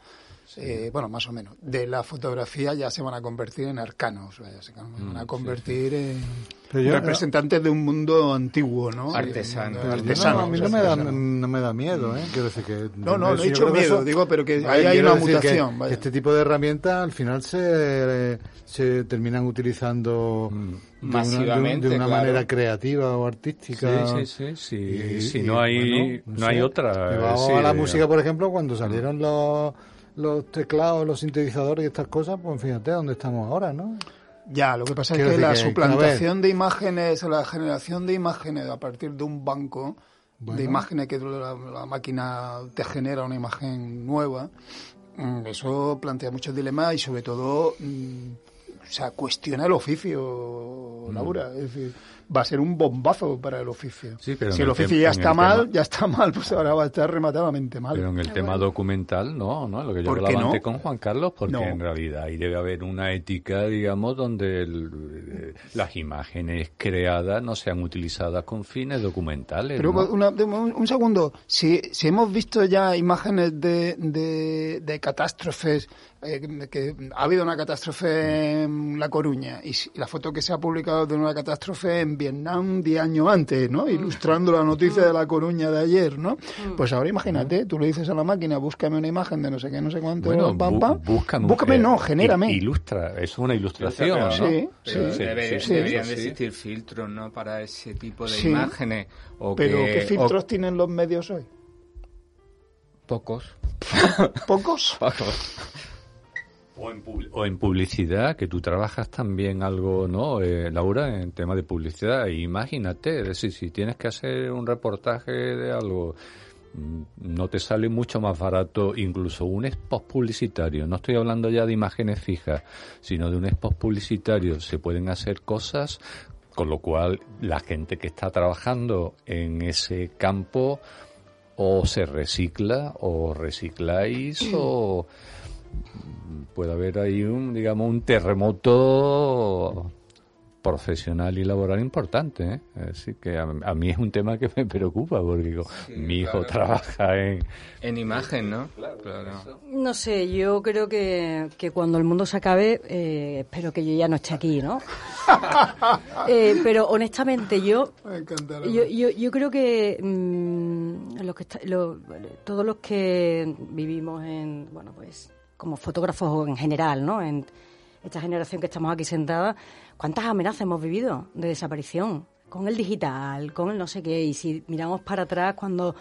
Speaker 2: eh, bueno, más o menos, de la fotografía ya se van a convertir en arcanos, vaya, se van a convertir en
Speaker 7: Pero yo-
Speaker 2: representantes de un mundo antiguo, ¿no?
Speaker 4: Artesano.
Speaker 7: Pero
Speaker 2: Artesanos,
Speaker 7: no, a mí no me, da, no me da miedo, ¿eh? Quiero decir que...
Speaker 2: No, no, no he
Speaker 7: que
Speaker 2: miedo,
Speaker 7: eso-
Speaker 2: digo, pero que ahí hay una mutación,
Speaker 7: que
Speaker 2: vaya.
Speaker 7: este tipo de herramientas al final se, se terminan utilizando de una- de un-
Speaker 4: Masivamente,
Speaker 7: de una,
Speaker 4: claro.
Speaker 7: manera creativa o artística.
Speaker 3: Sí, sí, sí, sí.
Speaker 7: Y-
Speaker 3: si
Speaker 7: y,
Speaker 3: no hay,
Speaker 7: bueno,
Speaker 3: no hay
Speaker 7: sé.
Speaker 3: otra. Sí,
Speaker 7: a la
Speaker 3: eh,
Speaker 7: música, por ejemplo, cuando salieron los, los teclados, los sintetizadores y estas cosas, pues fíjate dónde estamos ahora, ¿no?
Speaker 2: Ya, lo que pasa es que la
Speaker 7: que,
Speaker 2: suplantación de imágenes, la generación de imágenes a partir de un banco
Speaker 7: Bueno.
Speaker 2: de imágenes que la, la máquina te genera una imagen nueva, mm, eso plantea muchos dilemas y sobre todo, mm, o sea, cuestiona el oficio, Laura. Es decir, va a ser un bombazo para el oficio.
Speaker 3: Sí, pero
Speaker 2: si el
Speaker 3: el
Speaker 2: oficio ya está mal,
Speaker 3: tema-
Speaker 2: ya está mal, pues ahora va a estar rematadamente mal.
Speaker 3: Pero en el tema documental, no, ¿no? Lo que yo
Speaker 2: ¿Por qué
Speaker 3: hablaba
Speaker 2: no?
Speaker 3: antes con Juan Carlos, porque
Speaker 2: No.
Speaker 3: en realidad ahí debe haber una ética, digamos, donde el- eh, las imágenes creadas no sean utilizadas con fines documentales.
Speaker 2: Pero
Speaker 3: ¿no?
Speaker 2: una- un, un segundo, si, si hemos visto ya imágenes de, de, de catástrofes, eh, que ha habido una catástrofe en La Coruña y la foto que se ha publicado de una catástrofe en Vietnam 10 años antes, ¿no? Ilustrando la noticia de La Coruña de ayer, ¿no? Pues ahora imagínate, tú le dices a la máquina, búscame una imagen de no sé qué, no sé cuánto,
Speaker 3: Bueno,
Speaker 2: pam, pam.
Speaker 3: búscame,
Speaker 2: Búscame,
Speaker 3: eh,
Speaker 2: no, genérame.
Speaker 3: Ilustra, eso es una ilustración, ¿no?
Speaker 2: Sí,
Speaker 4: Pero
Speaker 2: sí,
Speaker 4: debe-
Speaker 2: sí,
Speaker 4: deberían
Speaker 2: sí.
Speaker 4: de existir filtros, ¿no? Para ese tipo de
Speaker 2: Sí.
Speaker 4: imágenes. O
Speaker 2: Pero
Speaker 4: que,
Speaker 2: ¿qué
Speaker 4: o-
Speaker 2: filtros tienen los medios hoy?
Speaker 4: Pocos. [laughs]
Speaker 2: ¿Pocos?
Speaker 3: O en, o en publicidad, que tú trabajas también algo, ¿no, eh, Laura, en tema de publicidad? Imagínate, es decir, si tienes que hacer un reportaje de algo, mm, no te sale mucho más barato incluso un spot publicitario. No estoy hablando ya de imágenes fijas, sino de un spot publicitario. Se pueden hacer cosas, con lo cual la gente que está trabajando en ese campo o se recicla o recicláis o puede haber ahí un, digamos, un terremoto profesional y laboral importante. ¿eh? Así que a, a mí es un tema que me preocupa porque digo, mi hijo
Speaker 4: claro.
Speaker 3: trabaja en...
Speaker 4: En imagen, ¿no? Claro.
Speaker 6: No sé, yo creo que, que cuando el mundo se acabe, eh, espero que yo ya no esté aquí, ¿no? [laughs] Eh, pero honestamente, yo, yo, yo, yo creo que mm, los que está- lo- todos los que vivimos en, bueno, pues como fotógrafos en general, ¿no? En esta generación que estamos aquí sentada, ¿cuántas amenazas hemos vivido de desaparición? Con el digital, con el no sé qué, y si miramos para atrás cuando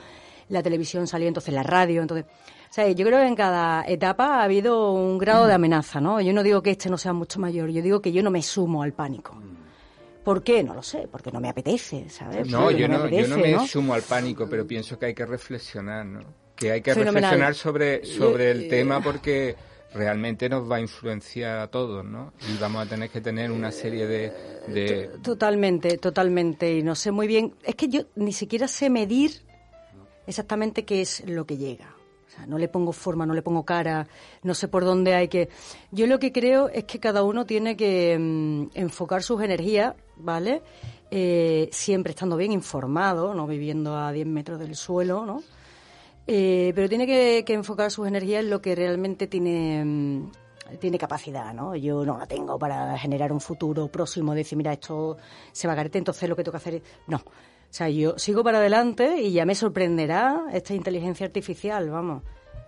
Speaker 6: la televisión salió, entonces la radio, entonces... O sea, yo creo que en cada etapa ha habido un grado de amenaza, ¿no? Yo no digo que este no sea mucho mayor, yo digo que yo no me sumo al pánico. ¿Por qué? No lo sé, porque no me apetece, ¿sabes?
Speaker 4: No, yo
Speaker 6: me
Speaker 4: no, yo no me
Speaker 6: ¿no?
Speaker 4: sumo al pánico, pero pienso que hay que reflexionar, ¿no? Que hay que
Speaker 6: Fenomenal.
Speaker 4: reflexionar sobre, sobre el
Speaker 6: Eh,
Speaker 4: tema porque realmente nos va a influenciar a todos, ¿no? Y vamos a tener que tener una serie de... de
Speaker 6: Totalmente, totalmente. Y no sé muy bien. Es que yo ni siquiera sé medir exactamente qué es lo que llega. O sea, no le pongo forma, no le pongo cara, no sé por dónde hay que. Yo lo que creo es que cada uno tiene que mm, enfocar sus energías, ¿vale? Eh, siempre estando bien informado, no viviendo a 10 metros del suelo, ¿no? Eh, pero tiene que, que enfocar sus energías en lo que realmente tiene, mm, tiene capacidad, ¿no? Yo no la tengo para generar un futuro próximo, decir, mira, esto se va a carete, entonces lo que tengo que hacer es... No. O sea, yo sigo para adelante y ya me sorprenderá esta inteligencia artificial, vamos.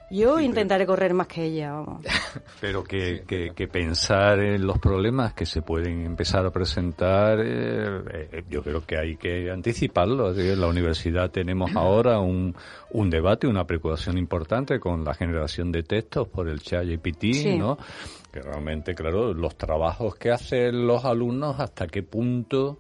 Speaker 6: Yo intentaré correr más que ella, vamos. [laughs]
Speaker 3: Pero que, que, que pensar en los problemas que se pueden empezar a presentar, eh, eh, yo creo que hay que anticiparlo. Así que En la universidad tenemos [clears throat] ahora un, un debate, una preocupación importante con la generación de textos por el chat GPT,
Speaker 6: Sí.
Speaker 3: ¿no? Que realmente, claro, los trabajos que hacen los alumnos, hasta qué punto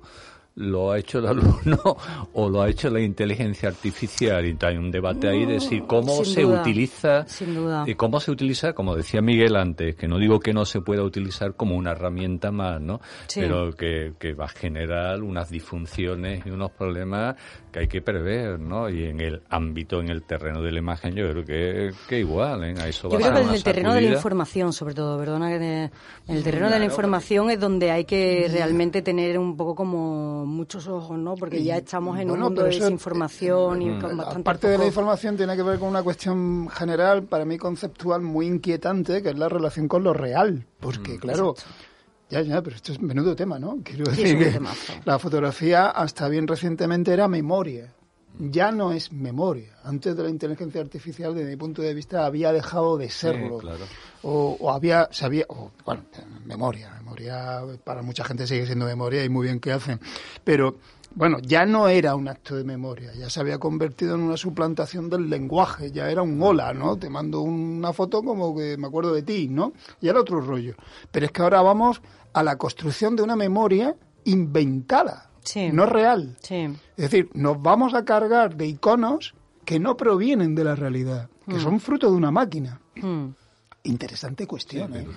Speaker 3: lo ha hecho el alumno [laughs] o lo ha hecho la inteligencia artificial y hay un debate ahí de decir cómo
Speaker 6: Sin
Speaker 3: se
Speaker 6: duda,
Speaker 3: utiliza
Speaker 6: sin duda.
Speaker 3: y cómo se utiliza, como decía Miguel antes, que no digo que no se pueda utilizar como una herramienta más, ¿no?
Speaker 6: Sí.
Speaker 3: Pero que, que va a generar unas disfunciones y unos problemas que hay que prever, ¿no? Y en el ámbito, en el terreno de la imagen, yo creo que, que igual, ¿eh? A eso
Speaker 6: Yo
Speaker 3: va a
Speaker 6: creo
Speaker 3: ser
Speaker 6: que en el terreno de la información, sobre todo, perdona, en el terreno de la información es donde hay que realmente tener un poco como con muchos ojos, ¿no? Porque ya estamos en un mundo de
Speaker 2: eso,
Speaker 6: desinformación y
Speaker 2: eh,
Speaker 6: con bastante
Speaker 2: Aparte de la información, tiene que ver con una cuestión general, para mí conceptual, muy inquietante, que es la relación con lo real. Porque, claro, ya, ya, pero esto es menudo tema, ¿no? Quiero decir que la fotografía hasta bien recientemente era memoria. Ya no es memoria. Antes de la inteligencia artificial, desde mi punto de vista, había dejado de serlo.
Speaker 3: claro.
Speaker 2: O, o había, se había, o, bueno, memoria. Memoria para mucha gente sigue siendo memoria y muy bien que hacen. Pero, bueno, ya no era un acto de memoria, ya se había convertido en una suplantación del lenguaje, ya era un hola, ¿no? Te mando una foto como que me acuerdo de ti, ¿no? Y era otro rollo. Pero es que ahora vamos a la construcción de una memoria inventada,
Speaker 6: Sí.
Speaker 2: no real.
Speaker 6: Sí.
Speaker 2: Es decir, nos vamos a cargar de iconos que no provienen de la realidad, que
Speaker 6: Mm.
Speaker 2: son fruto de una máquina.
Speaker 6: Mm.
Speaker 2: Interesante cuestión, ¿eh?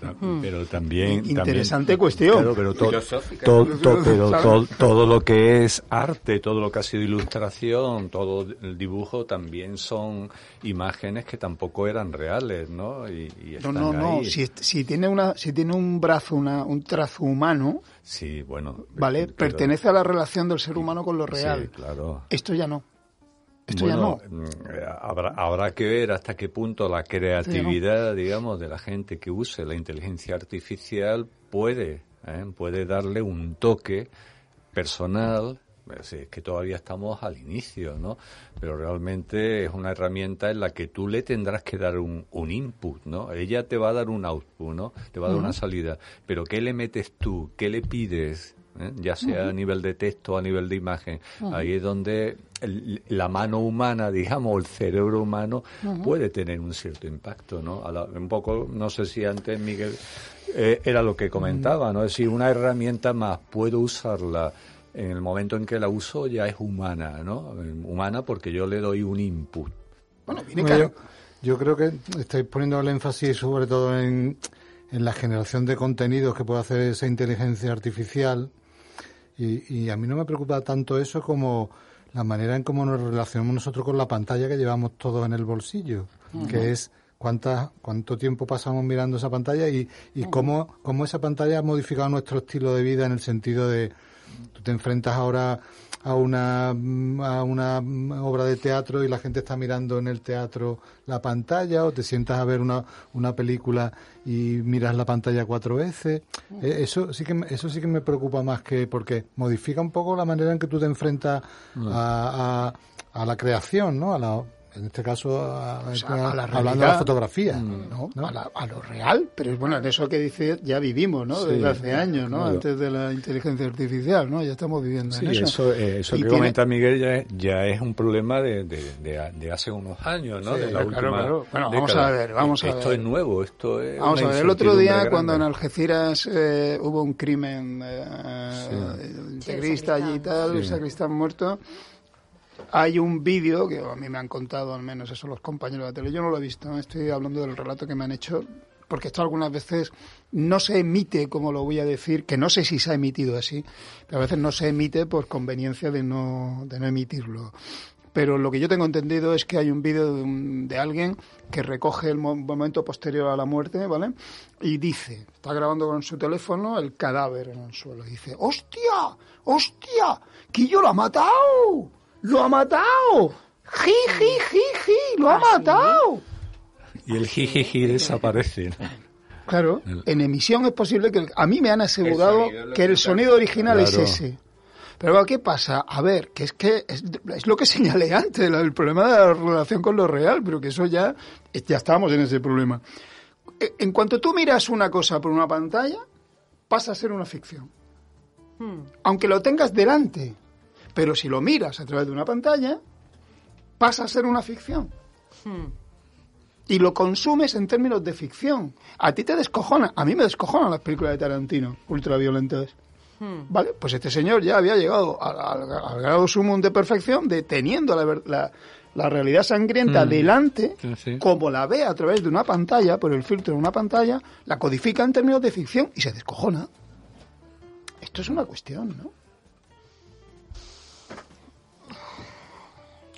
Speaker 3: Pero también...
Speaker 2: Interesante
Speaker 3: también-
Speaker 2: cuestión.
Speaker 3: Claro, pero todo,
Speaker 2: Filosófica.
Speaker 3: todo, todo- pero
Speaker 2: ¿Sabes?
Speaker 3: todo, todo lo que es arte, todo lo que ha sido ilustración, todo el dibujo también son imágenes que tampoco eran reales, ¿no? Y, y
Speaker 2: No,
Speaker 3: están
Speaker 2: no, no.
Speaker 3: ahí.
Speaker 2: Si, si tiene una, si tiene un brazo, una, un trazo humano,
Speaker 3: Sí, bueno.
Speaker 2: vale,
Speaker 3: pero-
Speaker 2: pertenece a la relación del ser humano con lo real.
Speaker 3: Sí, claro.
Speaker 2: Esto ya no. Esto
Speaker 3: Bueno,
Speaker 2: ya no.
Speaker 3: mm, eh, Habrá, habrá que ver hasta qué punto la creatividad, digamos, de la gente que use la inteligencia artificial puede, ¿eh? puede darle un toque personal. Es que todavía estamos al inicio, ¿no? Pero realmente es una herramienta en la que tú le tendrás que dar un, un input, ¿no? Ella te va a dar un output, ¿no? Te va a dar una salida. Pero ¿qué le metes tú? ¿Qué le pides? ¿Eh? Ya sea a nivel de texto o a nivel de imagen. Ahí es donde el- la mano humana, digamos, o el cerebro humano puede tener un cierto impacto, ¿no? A la- un poco, no sé si antes Miguel eh, era lo que comentaba, ¿no? Es decir, una herramienta más, puedo usarla en el momento en que la uso ya es humana, ¿no? Humana porque yo le doy un input.
Speaker 2: Bueno,
Speaker 7: Bueno, yo, yo creo que estáis poniendo el énfasis sobre todo en, en la generación de contenidos que puede hacer esa inteligencia artificial y, y a mí no me preocupa tanto eso como la manera en cómo nos relacionamos nosotros con la pantalla que llevamos todos en el bolsillo, que es cuánta, cuánto tiempo pasamos mirando esa pantalla y, y cómo, cómo esa pantalla ha modificado nuestro estilo de vida en el sentido de tú te enfrentas ahora a una mm, a una mm, obra de teatro y la gente está mirando en el teatro la pantalla o te sientas a ver una, una película y miras la pantalla cuatro veces. Eh, eso sí que me- eso sí que me preocupa más que porque modifica un poco la manera en que tú te enfrentas
Speaker 2: Mm.
Speaker 7: a, a, a la creación no a la en este caso a,
Speaker 2: O sea, a la
Speaker 7: hablando de la fotografía
Speaker 2: ¿no? A, la- a lo real, pero es bueno, en eso que dice ya vivimos, ¿no?
Speaker 3: Sí,
Speaker 2: Desde hace años, ¿no?
Speaker 3: claro.
Speaker 2: Antes de la inteligencia artificial, ¿no? Ya estamos viviendo
Speaker 3: Sí,
Speaker 2: en eso.
Speaker 3: eso, eh, eso que
Speaker 2: tiene-
Speaker 3: comenta Miguel ya es, ya es un problema de, de, de- de hace unos años, ¿no?
Speaker 2: Sí,
Speaker 3: de la
Speaker 2: claro,
Speaker 3: última
Speaker 2: claro. Bueno, vamos
Speaker 3: década.
Speaker 2: a ver, vamos a
Speaker 3: esto
Speaker 2: ver.
Speaker 3: es nuevo, esto es
Speaker 2: Vamos a ver, el otro día cuando en. Algeciras eh, hubo un crimen eh, integrista allí y tal, el
Speaker 3: Sí.
Speaker 2: sacristán muerto, hay un vídeo que a mí me han contado, al menos eso los compañeros de la tele, yo no lo he visto, estoy hablando del relato que me han hecho, porque esto algunas veces no se emite, como lo voy a decir, que no sé si se ha emitido así, pero a veces no se emite por conveniencia de no, de no emitirlo. Pero lo que yo tengo entendido es que hay un vídeo de, de alguien que recoge el mo- momento posterior a la muerte, ¿vale? Y dice, está grabando con su teléfono el cadáver en el suelo. Y dice, ¡hostia! ¡hostia! ¡Que yo lo ha matado! ¡Lo ha matado! ¡Ji, ji, ji, ji! ¡Lo ha matado!
Speaker 3: Y el jijiji desaparece. ¿no?
Speaker 2: Claro, en emisión es posible que... el- A mí me han asegurado que el sonido original es ese. Pero ¿qué pasa? A ver, que es que es, es lo que señalé antes, el problema de la relación con lo real, pero que eso ya, ya estábamos en ese problema. E- En cuanto tú miras una cosa por una pantalla, pasa a ser una ficción. Aunque lo tengas delante. Pero si lo miras a través de una pantalla, pasa a ser una ficción. Y lo consumes en términos de ficción. A ti te descojona. A mí me descojonan las películas de Tarantino, ultraviolentas. Vale, pues este señor ya había llegado al, al- al grado sumo de perfección de teniendo la, ver- la, la realidad sangrienta
Speaker 3: Mm.
Speaker 2: delante,
Speaker 3: Sí, sí.
Speaker 2: como la ve a través de una pantalla, por el filtro de una pantalla, la codifica en términos de ficción y se descojona. Esto es una cuestión, ¿no?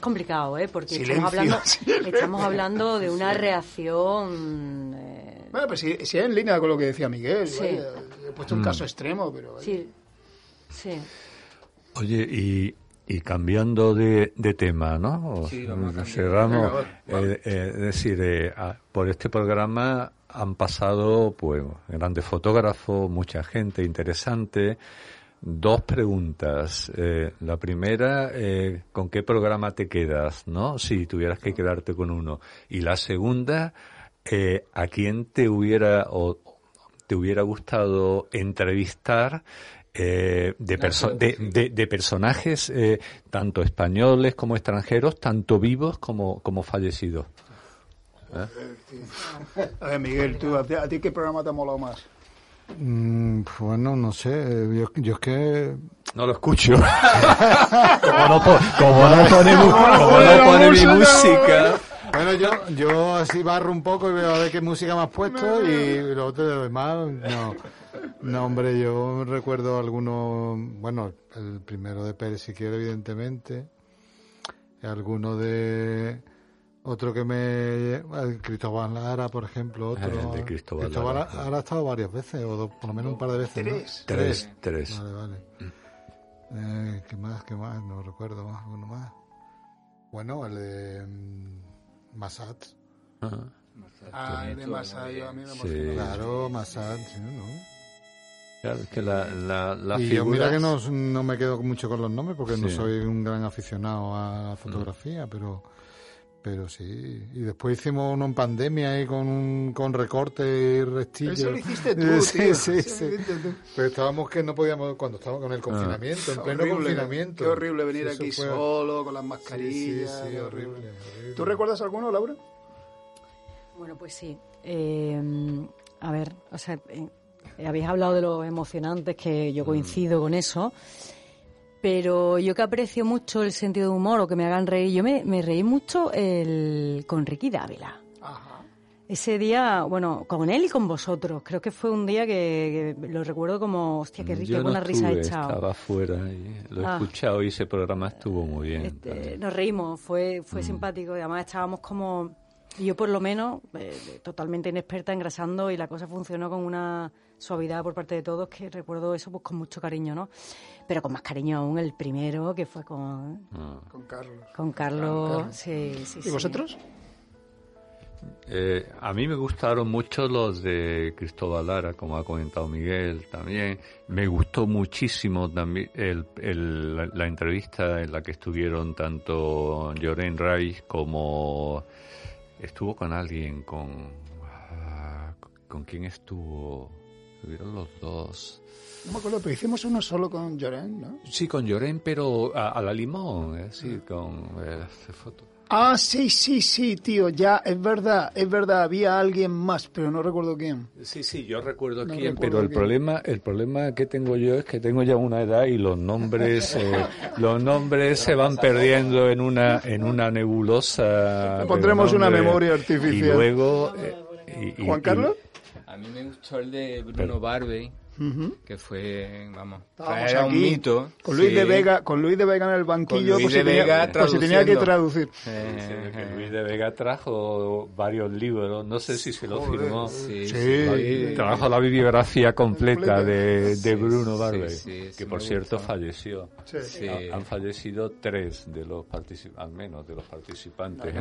Speaker 6: Complicado, ¿eh? Porque
Speaker 2: Silencio,
Speaker 6: estamos hablando, [laughs] estamos hablando de una reacción... eh,
Speaker 2: Bueno, pues si, si es en línea con lo que decía Miguel,
Speaker 6: Sí.
Speaker 2: vaya, he puesto un
Speaker 3: Mm.
Speaker 2: caso extremo, pero... vaya.
Speaker 6: sí, sí.
Speaker 3: Oye, y, y cambiando de, de tema, ¿no?
Speaker 4: Sí.
Speaker 3: Cerramos. Eh, eh, es decir, eh, a- por este programa han pasado, pues, grandes fotógrafos, mucha gente interesante. Dos preguntas. Eh, la primera, eh, ¿con qué programa te quedas, no? Si tuvieras que quedarte con uno. Y la segunda, eh, ¿a quién te hubiera o te hubiera gustado entrevistar eh, de, perso- de, de- de personajes eh, tanto españoles como extranjeros, tanto vivos como, como fallecidos? ¿Eh?
Speaker 2: A ver, Miguel, tú, ¿a ti, a ti qué programa te ha molado más?
Speaker 7: Mm, bueno, no sé. Yo, yo es que.
Speaker 3: No lo escucho. [laughs] como no, po- como no pone, mu- como no pone mi música.
Speaker 7: Bueno, yo, yo así barro un poco y veo a ver qué música me has puesto y lo otro de lo demás, no. No, hombre, yo recuerdo algunos, bueno, el primero de Pérez Siquiera, evidentemente, alguno de, otro que me, Cristóbal Lara, por ejemplo, otro.
Speaker 3: El de Cristóbal Lara.
Speaker 7: Lara ha estado varias veces, o dos- por lo menos un par de veces, ¿no?
Speaker 2: Tres.
Speaker 3: Tres, tres.
Speaker 7: Vale, vale. Eh, ¿Qué más? ¿Qué más? No recuerdo más. Uno más. Bueno, el de mm, Massad.
Speaker 3: Ajá.
Speaker 2: Ah, el de Masayo, a mí me
Speaker 3: Sí.
Speaker 7: Claro, Massad, sí, ¿no?
Speaker 3: Claro, es que la, la, las
Speaker 7: y yo mira
Speaker 3: figuras-
Speaker 7: que no, no me quedo mucho con los nombres porque no
Speaker 3: Sí.
Speaker 7: soy un gran aficionado a la fotografía, pero pero sí. Y después hicimos uno en pandemia ahí con un, con recorte y restillo.
Speaker 2: Eso lo hiciste [laughs] tú,
Speaker 7: sí,
Speaker 2: tío.
Speaker 7: sí, sí.
Speaker 2: tú.
Speaker 7: Pero estábamos que no podíamos, cuando estábamos con el confinamiento, en pleno
Speaker 2: Horrible,
Speaker 7: confinamiento.
Speaker 2: Qué horrible venir
Speaker 7: Eso
Speaker 2: aquí
Speaker 7: fue-
Speaker 2: solo, con las
Speaker 7: Sí,
Speaker 2: mascarillas.
Speaker 7: sí, sí, horrible, horrible.
Speaker 2: ¿Tú recuerdas alguno, Laura?
Speaker 6: Bueno, pues sí. Eh, a ver, o sea, eh, habéis hablado de los emocionantes, que yo coincido con eso, pero yo que aprecio mucho el sentido de humor o que me hagan reír, yo me, me reí mucho el, con Ricky Dávila.
Speaker 2: Ajá.
Speaker 6: Ese día, bueno, con él y con vosotros, creo que fue un día que, que lo recuerdo como, hostia, qué, ri- qué
Speaker 3: Yo no
Speaker 6: buena risa he echado.
Speaker 3: estaba fuera y lo he
Speaker 6: Ah.
Speaker 3: escuchado y ese programa estuvo muy bien.
Speaker 6: Este, nos reímos, fue,
Speaker 3: Mm.
Speaker 6: fue simpático y además estábamos como, yo por lo menos, eh, totalmente inexperta engrasando y la cosa funcionó con una suavidad por parte de todos que recuerdo eso pues con mucho cariño, ¿no? Pero con más cariño aún el primero que fue con,
Speaker 3: Ah.
Speaker 2: Con Carlos.
Speaker 6: con Carlos,
Speaker 2: Carlos.
Speaker 6: sí, sí,
Speaker 2: ¿Y
Speaker 6: sí.
Speaker 2: vosotros?
Speaker 3: Eh, a mí me gustaron mucho los de Cristóbal Lara, como ha comentado Miguel también. Me gustó muchísimo también el, el- la, la entrevista en la que estuvieron tanto Joren Reich como estuvo con alguien, con ah, con quién estuvo, estuvieron los dos.
Speaker 2: No me acuerdo, pero hicimos uno solo con Lloren, ¿no?
Speaker 3: Sí, con Lloren, pero a, a la limón, eh, sí, con eh, foto.
Speaker 2: Ah, sí, sí, sí, tío, ya, es verdad, es verdad, había alguien más, pero no recuerdo quién.
Speaker 3: Sí, sí, yo recuerdo
Speaker 2: No
Speaker 3: quién,
Speaker 2: recuerdo
Speaker 3: pero el
Speaker 2: quién.
Speaker 3: problema, el problema que tengo yo es que tengo ya una edad y los nombres, eh, los nombres se van perdiendo en una, en una nebulosa.
Speaker 2: Le pondremos una memoria artificial.
Speaker 3: Y luego, eh, y- y-
Speaker 2: ¿Juan
Speaker 3: y-
Speaker 2: Carlos?
Speaker 4: A mí me gustó el de Bruno
Speaker 3: Pero-
Speaker 4: Que fue, vamos, era un mito.
Speaker 2: Con Luis
Speaker 4: sí.
Speaker 2: de Vega, con Luis de Vega en el banquillo,
Speaker 4: Luis
Speaker 2: por si,
Speaker 4: de
Speaker 2: tenía,
Speaker 4: Vega
Speaker 2: por si tenía que traducir.
Speaker 4: Eh,
Speaker 3: que Luis de Vega trajo varios libros, no sé si se lo
Speaker 2: Joder.
Speaker 3: firmó.
Speaker 4: Sí,
Speaker 2: Sí.
Speaker 4: sí.
Speaker 3: Trajo la bibliografía completa de, de
Speaker 4: Sí,
Speaker 3: Bruno
Speaker 4: sí,
Speaker 3: que por cierto
Speaker 4: gusta.
Speaker 3: falleció.
Speaker 2: Sí.
Speaker 4: Sí.
Speaker 3: Ha- Han fallecido tres de los participantes, al menos de los participantes.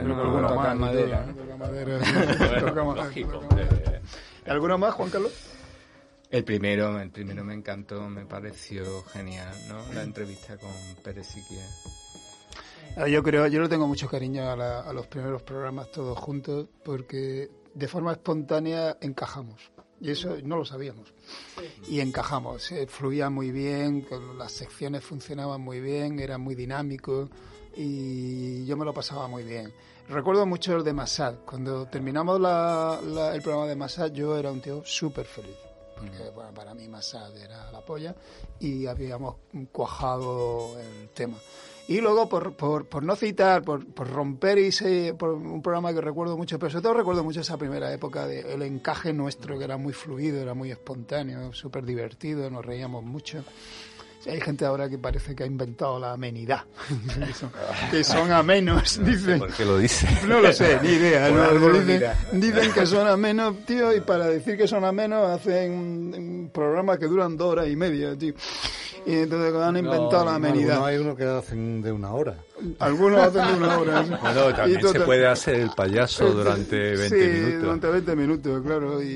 Speaker 4: ¿Alguno
Speaker 2: más, Juan Carlos?
Speaker 4: El primero, el primero me encantó, me pareció genial, ¿no? La entrevista con Pérez Siquiera.
Speaker 2: Ah, Yo creo, yo le tengo mucho cariño a, la- a los primeros programas todos juntos porque de forma espontánea encajamos. Y eso no lo sabíamos. Y encajamos, eh, fluía muy bien, las secciones funcionaban muy bien, era muy dinámico y yo me lo pasaba muy bien. Recuerdo mucho el de Massad. Cuando terminamos la- el programa de Massad yo era un tío súper feliz. Porque bueno, para mí Massad era la polla y habíamos cuajado el tema. Y luego, por, por, por no citar, por, por romper ese, por un programa que recuerdo mucho, pero sobre todo recuerdo mucho esa primera época del encaje nuestro, que era muy fluido, era muy espontáneo, súper divertido, nos reíamos mucho. Hay gente ahora que parece que ha inventado la amenidad, [laughs] que, son, que son amenos, dicen.
Speaker 3: ¿Por qué lo dice?
Speaker 2: No lo sé, ni idea. ¿no? Dicen, que son amenos, tío, y para decir que son amenos hacen un, un programa que duran dos horas y media, tío. Y entonces han inventado la amenidad.
Speaker 7: Algunos hay uno que hacen de una hora.
Speaker 2: Algunos hacen de una hora. ¿sí? [laughs]
Speaker 3: Bueno,
Speaker 2: Y
Speaker 3: también se
Speaker 2: total-
Speaker 3: puede hacer el payaso durante 20
Speaker 2: sí,
Speaker 3: minutos.
Speaker 2: durante 20 minutos, claro, y,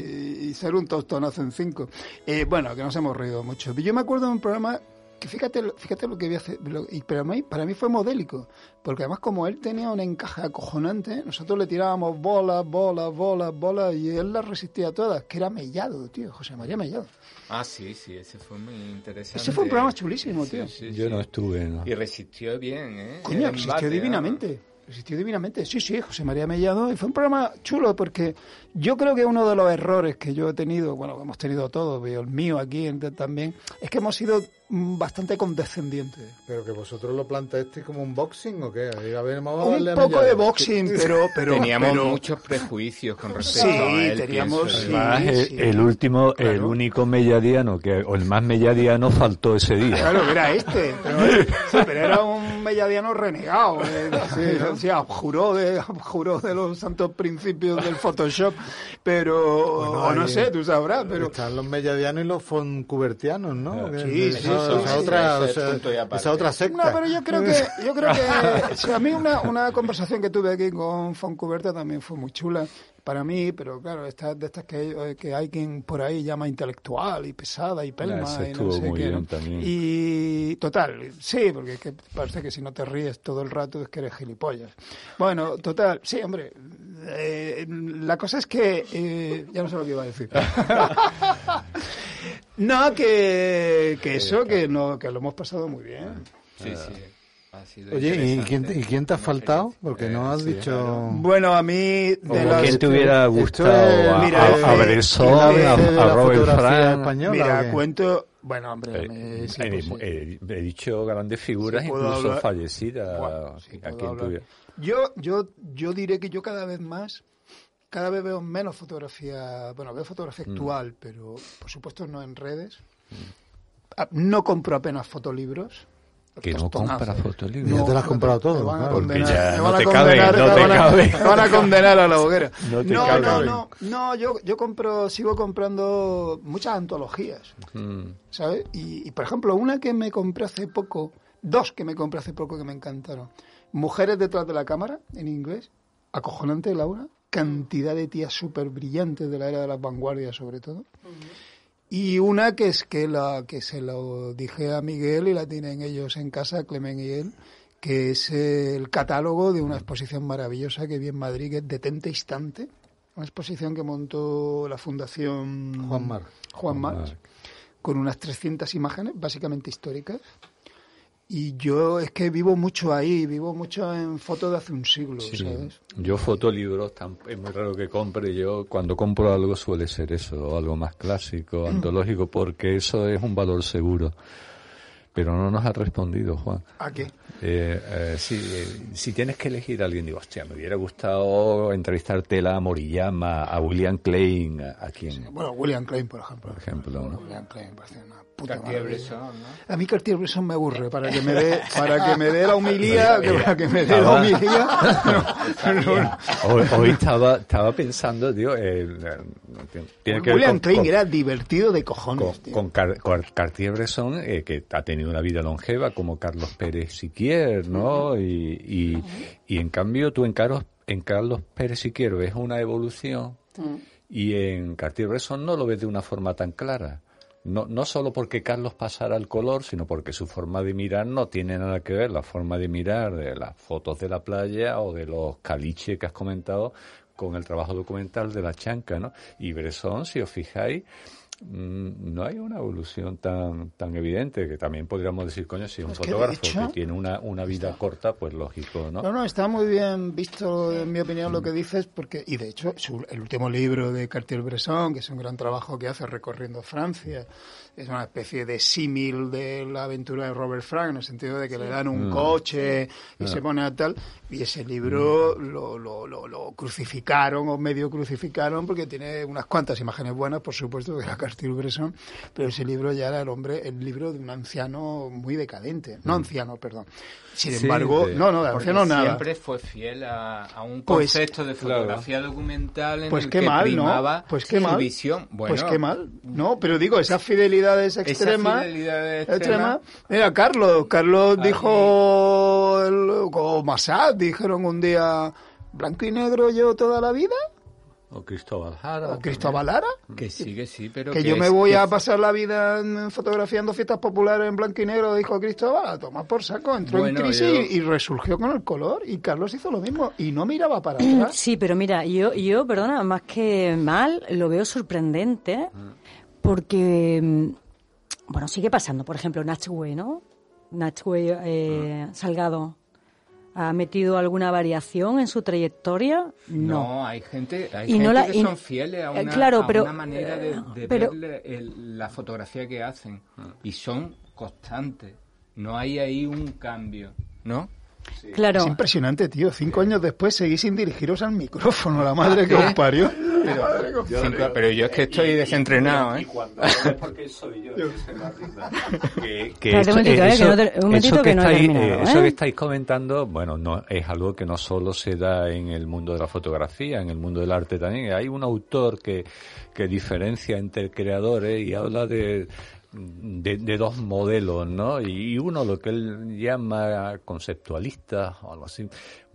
Speaker 2: y ser un tostonazo en 5. Eh, bueno, que nos hemos reído mucho. Yo me acuerdo de un programa que fíjate, lo- fíjate lo que vi hace, lo- y para mí, para mí fue modélico, porque además como él tenía un encaje acojonante, nosotros le tirábamos bolas, bolas, bolas, bolas, y él las resistía todas, que era Mellado, tío, José María Mellado.
Speaker 4: Ah, sí, sí, ese fue muy interesante.
Speaker 2: Ese fue un programa chulísimo,
Speaker 4: Sí,
Speaker 2: tío.
Speaker 4: sí,
Speaker 3: Yo
Speaker 4: sí.
Speaker 3: no estuve, ¿no?
Speaker 4: Y resistió bien, ¿eh?
Speaker 2: Coño,
Speaker 4: embate,
Speaker 2: divinamente. Existió divinamente. Sí, sí, José María Mellado. Y fue un programa chulo porque yo creo que uno de los errores que yo he tenido, bueno, que hemos tenido todos, veo el mío aquí también, es que hemos sido bastante condescendientes.
Speaker 7: Pero que vosotros lo planteasteis como un boxing o qué? A ver, vamos a
Speaker 2: Un
Speaker 7: darle
Speaker 2: poco de boxing, pero... pero
Speaker 4: Teníamos
Speaker 2: pero-
Speaker 4: muchos prejuicios con respecto
Speaker 2: Sí,
Speaker 4: a él.
Speaker 2: teníamos- sí,
Speaker 3: el,
Speaker 2: sí.
Speaker 3: el último, el único melladiano, que, o el más melladiano faltó ese día.
Speaker 2: Claro, era este, [laughs] pero, sí, pero era un melladiano renegado. eh, sí, o sea, juró de, juró de los santos principios del Photoshop, pero,
Speaker 7: Bueno,
Speaker 2: o no sé, tú sabrás, pero...
Speaker 7: Están los melladianos y los foncubertianos, ¿no?
Speaker 2: Sí,
Speaker 7: esa, otra, o sea, esa otra secta.
Speaker 2: No, pero yo creo que, yo creo que [laughs] a mí una, una conversación que tuve aquí con Foncuberta también fue muy chula para mí, pero claro, estas de estas que, que hay quien por ahí llama intelectual y pesada y pelma
Speaker 3: ese
Speaker 2: y no sé
Speaker 3: muy
Speaker 2: qué,
Speaker 3: bien
Speaker 2: ¿no?
Speaker 3: también.
Speaker 2: Y total, sí, porque es que parece que si no te ríes todo el rato es que eres gilipollas. Bueno, total, sí, hombre, eh, la cosa es que eh, ya no sé lo que iba a decir. [laughs] no, que, que eso, que no, que lo hemos pasado muy bien.
Speaker 4: Sí, sí. Ha sido
Speaker 7: Oye, ¿y quién, ¿y quién te ha faltado? Porque no has dicho...
Speaker 2: Bueno, a mí de
Speaker 3: Como
Speaker 2: las-
Speaker 3: quien te hubiera gustado
Speaker 7: es-
Speaker 3: a,
Speaker 2: mira,
Speaker 3: a-
Speaker 2: eh,
Speaker 3: a Bresson, a, a
Speaker 7: la
Speaker 3: Robert Frank.
Speaker 7: española, ¿o
Speaker 2: Mira, cuento. Bueno, hombre,
Speaker 3: Eh,
Speaker 2: me- sí,
Speaker 3: eh,
Speaker 2: pues sí.
Speaker 3: he dicho grandes figuras,
Speaker 2: Sí,
Speaker 3: incluso
Speaker 2: hablar.
Speaker 3: fallecidas.
Speaker 2: Bueno, sí,
Speaker 3: a quien tuviera.
Speaker 2: Yo, yo, yo diré que yo cada vez más, cada vez veo menos fotografía, bueno, veo fotografía
Speaker 3: Mm.
Speaker 2: actual, pero por supuesto no en redes. Ah, No compro apenas fotolibros.
Speaker 3: Que no compra fotolibros.
Speaker 7: Ya te lo has comprado todo,
Speaker 2: van a
Speaker 7: claro.
Speaker 3: Porque ya no te cabe, no [laughs] te cabe.
Speaker 2: me van a condenar a la hoguera. [laughs]
Speaker 3: No te
Speaker 2: no,
Speaker 3: cabe.
Speaker 2: no, no, no, yo, yo compro, sigo comprando muchas antologías.
Speaker 3: Mm.
Speaker 2: ¿sabes? Y, y, por ejemplo, una que me compré hace poco, dos que me compré hace poco que me encantaron. Mujeres detrás de la cámara, en inglés, acojonante, Laura, cantidad de tías súper brillantes de la era de las vanguardias, sobre todo. Y una que es que la que se lo dije a Miguel y la tienen ellos en casa, Clemen y él, que es el catálogo de una exposición maravillosa que vi en Madrid, que es Detente Instante, una exposición que montó la Fundación
Speaker 7: Juan Mar.
Speaker 2: Juan Mar,
Speaker 3: Marc.
Speaker 2: con unas 300 imágenes, básicamente históricas. Y yo es que vivo mucho ahí, vivo mucho en fotos de hace un siglo,
Speaker 3: Sí.
Speaker 2: ¿sabes?
Speaker 3: Yo fotolibros, es muy raro que compre. Yo cuando compro algo suele ser eso, algo más clásico, antológico, porque eso es un valor seguro. Pero no nos ha respondido, Juan.
Speaker 2: ¿A qué?
Speaker 3: Eh, eh, eh, si tienes que elegir a alguien, digo, hostia, me hubiera gustado entrevistarte a Moriyama, a William Klein, a, a quién,
Speaker 2: Bueno, William Klein, por ejemplo.
Speaker 3: por ejemplo, ¿no?
Speaker 2: William Klein parece una puta maravilla.
Speaker 4: ¿no?
Speaker 2: A mí Cartier-Bresson me aburre, para que me dé, [laughs] para que me dé la humilía, que para que me dé la humilía. [laughs] no, no, no.
Speaker 3: Hoy, hoy estaba, estaba pensando, tío, eh, eh, tiene que ver
Speaker 2: William
Speaker 3: con-
Speaker 2: Klein era divertido de cojones,
Speaker 3: con,
Speaker 2: tío.
Speaker 3: con Car- Car- Cartier-Bresson, eh, que ha tenido una vida longeva como Carlos Pérez Siquier, ¿no? Y, y, y en cambio tú en Carlos, en Carlos Pérez Siquier ves una evolución y en Cartier-Bresson no lo ves de una forma tan clara. No, no solo porque Carlos pasara al color, sino porque su forma de mirar no tiene nada que ver la forma de mirar de las fotos de la playa o de los caliches que has comentado con el trabajo documental de la chanca, ¿no? Y Bresson, si os fijáis, no hay una evolución tan tan evidente que también podríamos decir, coño, si un
Speaker 2: Es que, de
Speaker 3: fotógrafo
Speaker 2: hecho,
Speaker 3: que tiene una, una vida corta, pues lógico, ¿no?
Speaker 2: No, no, está muy bien visto, en mi opinión, lo que dices, porque, y de hecho, su- el último libro de Cartier-Bresson, que es un gran trabajo que hace recorriendo Francia, es una especie de símil de la aventura de Robert Frank, en el sentido de que le dan un
Speaker 3: Mm.
Speaker 2: coche y
Speaker 3: Ah.
Speaker 2: se pone a tal, y ese libro lo, lo, lo, lo crucificaron o medio crucificaron porque tiene unas cuantas imágenes buenas, por supuesto, que la Castillo-Bresson, pero ese libro ya era el hombre, el libro de un anciano muy decadente, no anciano, perdón. Sin
Speaker 4: Sí,
Speaker 2: embargo,
Speaker 4: de-
Speaker 2: no, no, de
Speaker 4: porque
Speaker 2: anciano nada.
Speaker 4: Siempre fue fiel a, a un
Speaker 2: Pues-
Speaker 4: concepto de fotografía documental en
Speaker 2: Pues
Speaker 4: el
Speaker 2: qué
Speaker 4: que
Speaker 2: mal,
Speaker 4: primaba
Speaker 2: ¿no? Pues qué
Speaker 4: su
Speaker 2: mal.
Speaker 4: visión. Bueno,
Speaker 2: pues qué mal. No, pero digo, esas fidelidades extremas.
Speaker 4: fidelidades
Speaker 2: extremas.
Speaker 4: extremas.
Speaker 2: Mira, Carlos. Carlos
Speaker 4: Ahí.
Speaker 2: dijo. el- O Massad dijeron un día. ¿Blanco y negro yo toda la vida?
Speaker 3: O Cristóbal Jara.
Speaker 2: ¿O Cristóbal Lara?
Speaker 4: Que sí, que sí, pero
Speaker 2: Que yo me voy a pasar la vida en- fotografiando fiestas populares en blanco y negro, dijo Cristóbal, a tomar por saco, entró
Speaker 4: Bueno,
Speaker 2: en crisis
Speaker 4: yo-
Speaker 2: y, resurgió con el color y Carlos hizo lo mismo y no miraba para atrás.
Speaker 6: Sí, pero mira, yo, yo, perdona, más que mal, lo veo sorprendente porque, mm, bueno, sigue pasando. Por ejemplo, Nachway, ¿no? Nachway eh, Salgado, ¿ha metido alguna variación en su trayectoria?
Speaker 4: No,
Speaker 6: No.
Speaker 4: hay gente, hay
Speaker 6: Y
Speaker 4: gente
Speaker 6: no la-
Speaker 4: que
Speaker 6: y-
Speaker 4: son fieles a
Speaker 6: eh,
Speaker 4: una,
Speaker 6: claro,
Speaker 4: a
Speaker 6: pero,
Speaker 4: una manera de,
Speaker 6: eh,
Speaker 4: de
Speaker 6: pero-
Speaker 4: ver el- la fotografía que hacen y son constantes. No hay ahí un cambio, ¿no?
Speaker 6: Claro.
Speaker 2: Es impresionante, tío. Cinco años después seguís sin dirigiros al micrófono, la madre que
Speaker 4: ¿Qué?
Speaker 2: os parió.
Speaker 4: Pero, cinco- pero yo es que estoy desentrenado, ¿eh?
Speaker 3: porque soy yo [laughs] que,
Speaker 6: Espérate un momentito, eh, que no un
Speaker 3: eso
Speaker 6: que no
Speaker 3: estáis,
Speaker 6: terminado,
Speaker 3: eso
Speaker 6: ¿eh?
Speaker 3: que estáis comentando, bueno, no es algo que no solo se da en el mundo de la fotografía, en el mundo del arte también. Hay un autor que, que diferencia entre creadores y habla de, de, de dos modelos, ¿no? Y uno, lo que él llama conceptualista o algo así,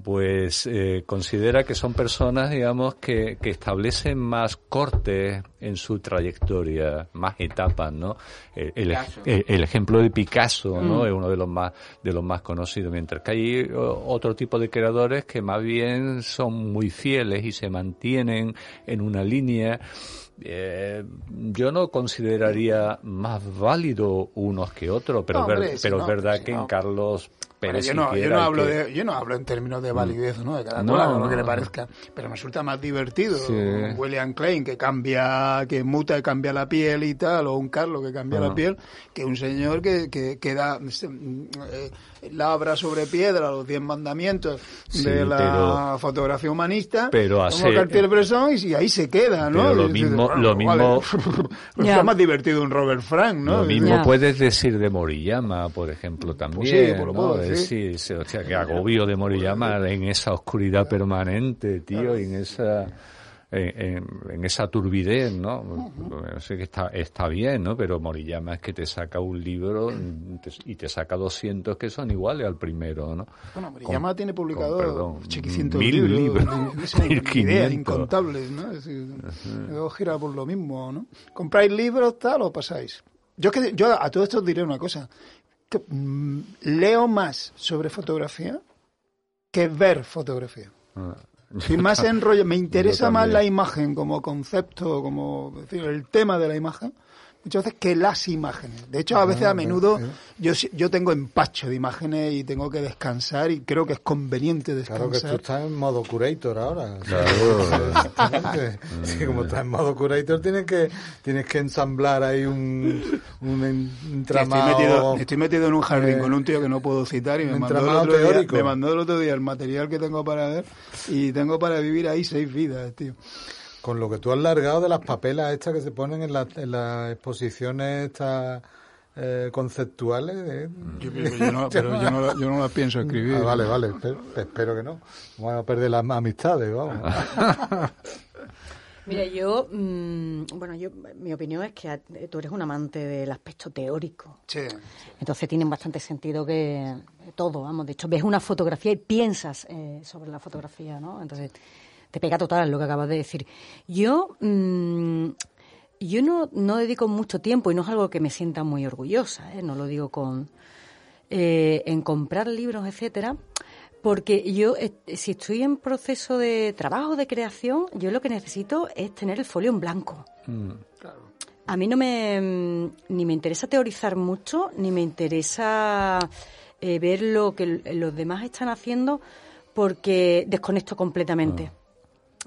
Speaker 3: pues eh, considera que son personas, digamos, que, que establecen más cortes en su trayectoria, más etapas, ¿no? El, el-
Speaker 4: Picasso.
Speaker 3: el- el ejemplo de Picasso, ¿no?
Speaker 4: Mm.
Speaker 3: Es uno de los más de los más conocidos, mientras que hay otro tipo de creadores que más bien son muy fieles y se mantienen en una línea. Eh, yo no consideraría más válido unos que otros, pero,
Speaker 2: No,
Speaker 3: ver- pero
Speaker 2: no,
Speaker 3: es verdad que
Speaker 2: no.
Speaker 3: en Carlos Pérez
Speaker 2: yo, no, yo, no hablo
Speaker 3: que-
Speaker 2: de, yo no hablo en términos de validez, ¿no? De cada
Speaker 3: No,
Speaker 2: cual lo que le parezca. Pero me resulta más divertido
Speaker 3: Sí.
Speaker 2: un William Klein que cambia, que muta y cambia la piel y tal, o un Carlos que cambia
Speaker 3: Ah.
Speaker 2: la piel, que un señor que, que, que da, eh, labra sobre piedra los diez mandamientos
Speaker 3: Sí,
Speaker 2: de la
Speaker 3: pero-
Speaker 2: fotografía humanista,
Speaker 3: pero
Speaker 2: como
Speaker 3: hace-
Speaker 2: Cartier-Bresson, y, y ahí se queda, ¿no?
Speaker 3: Pero lo mismo- lo mismo- [laughs]
Speaker 2: Resulta
Speaker 6: Ya.
Speaker 2: más divertido un Robert Frank, ¿no?
Speaker 3: Lo mismo puedes decir de Moriyama, por ejemplo, también.
Speaker 2: Pues sí, decir.
Speaker 3: decir, se- o sea, que agobio de Moriyama en esa oscuridad permanente, tío, en esa en, esa turbidez, ¿no? Bueno, sé que está, está bien, ¿no? Pero Moriyama es que te saca un libro y te saca 200 que son iguales al primero, ¿no?
Speaker 2: Bueno,
Speaker 3: Con-
Speaker 2: Moriyama tiene
Speaker 3: con,
Speaker 2: publicado
Speaker 3: perdón,
Speaker 2: chiquicientos
Speaker 3: mil
Speaker 2: libros,
Speaker 3: libros,
Speaker 2: no ideas incontables, ¿no? Es decir, gira por lo mismo, ¿no? ¿Compráis libros, tal, o pasáis? Yo, que, yo a todo esto os diré una cosa. Que, mm, leo más sobre fotografía que ver fotografía.
Speaker 3: Ah.
Speaker 2: Y más en rollo, me [laughs] interesa más la imagen como concepto, como decir, el tema de la imagen, muchas veces que las imágenes. De hecho, a veces a menudo yo, yo tengo empacho de imágenes y tengo que descansar y creo que es conveniente
Speaker 7: Claro que tú
Speaker 2: descansar.
Speaker 7: estás en modo curator ahora.
Speaker 3: Claro.
Speaker 7: Exactamente. Sí, como estás en modo curator tienes que tienes que ensamblar ahí un, un entramado.
Speaker 2: Estoy metido, estoy metido en un jardín
Speaker 7: eh,
Speaker 2: con un tío que no puedo citar y me mandó, el otro día, me mandó el otro día el material que tengo para ver y tengo para vivir ahí seis vidas, tío.
Speaker 7: Con lo que tú has largado de las papelas estas que se ponen en, la- en las exposiciones estas eh, conceptuales. ¿eh?
Speaker 2: Yo, yo- yo no, pero yo no, yo no las pienso escribir.
Speaker 7: Ah, vale, vale, espe- espero que no. Vamos a perder las amistades, vamos. [laughs]
Speaker 6: Mira, yo, mm, bueno, yo, mi opinión es que a- tú eres un amante del aspecto teórico.
Speaker 2: Sí.
Speaker 6: Entonces tiene bastante sentido que todo, vamos, de hecho ves una fotografía y piensas eh, sobre la fotografía, ¿no? Entonces te pega total lo que acabas de decir. Yo, mm, yo no, no dedico mucho tiempo y no es algo que me sienta muy orgullosa, ¿eh? no lo digo con eh, en comprar libros, etcétera, porque yo eh, si estoy en proceso de trabajo de creación, yo lo que necesito es tener el folio en blanco.
Speaker 3: Mm.
Speaker 6: A mí no me mm, ni me interesa teorizar mucho, ni me interesa eh, ver lo que los demás están haciendo, porque desconecto completamente. Desco-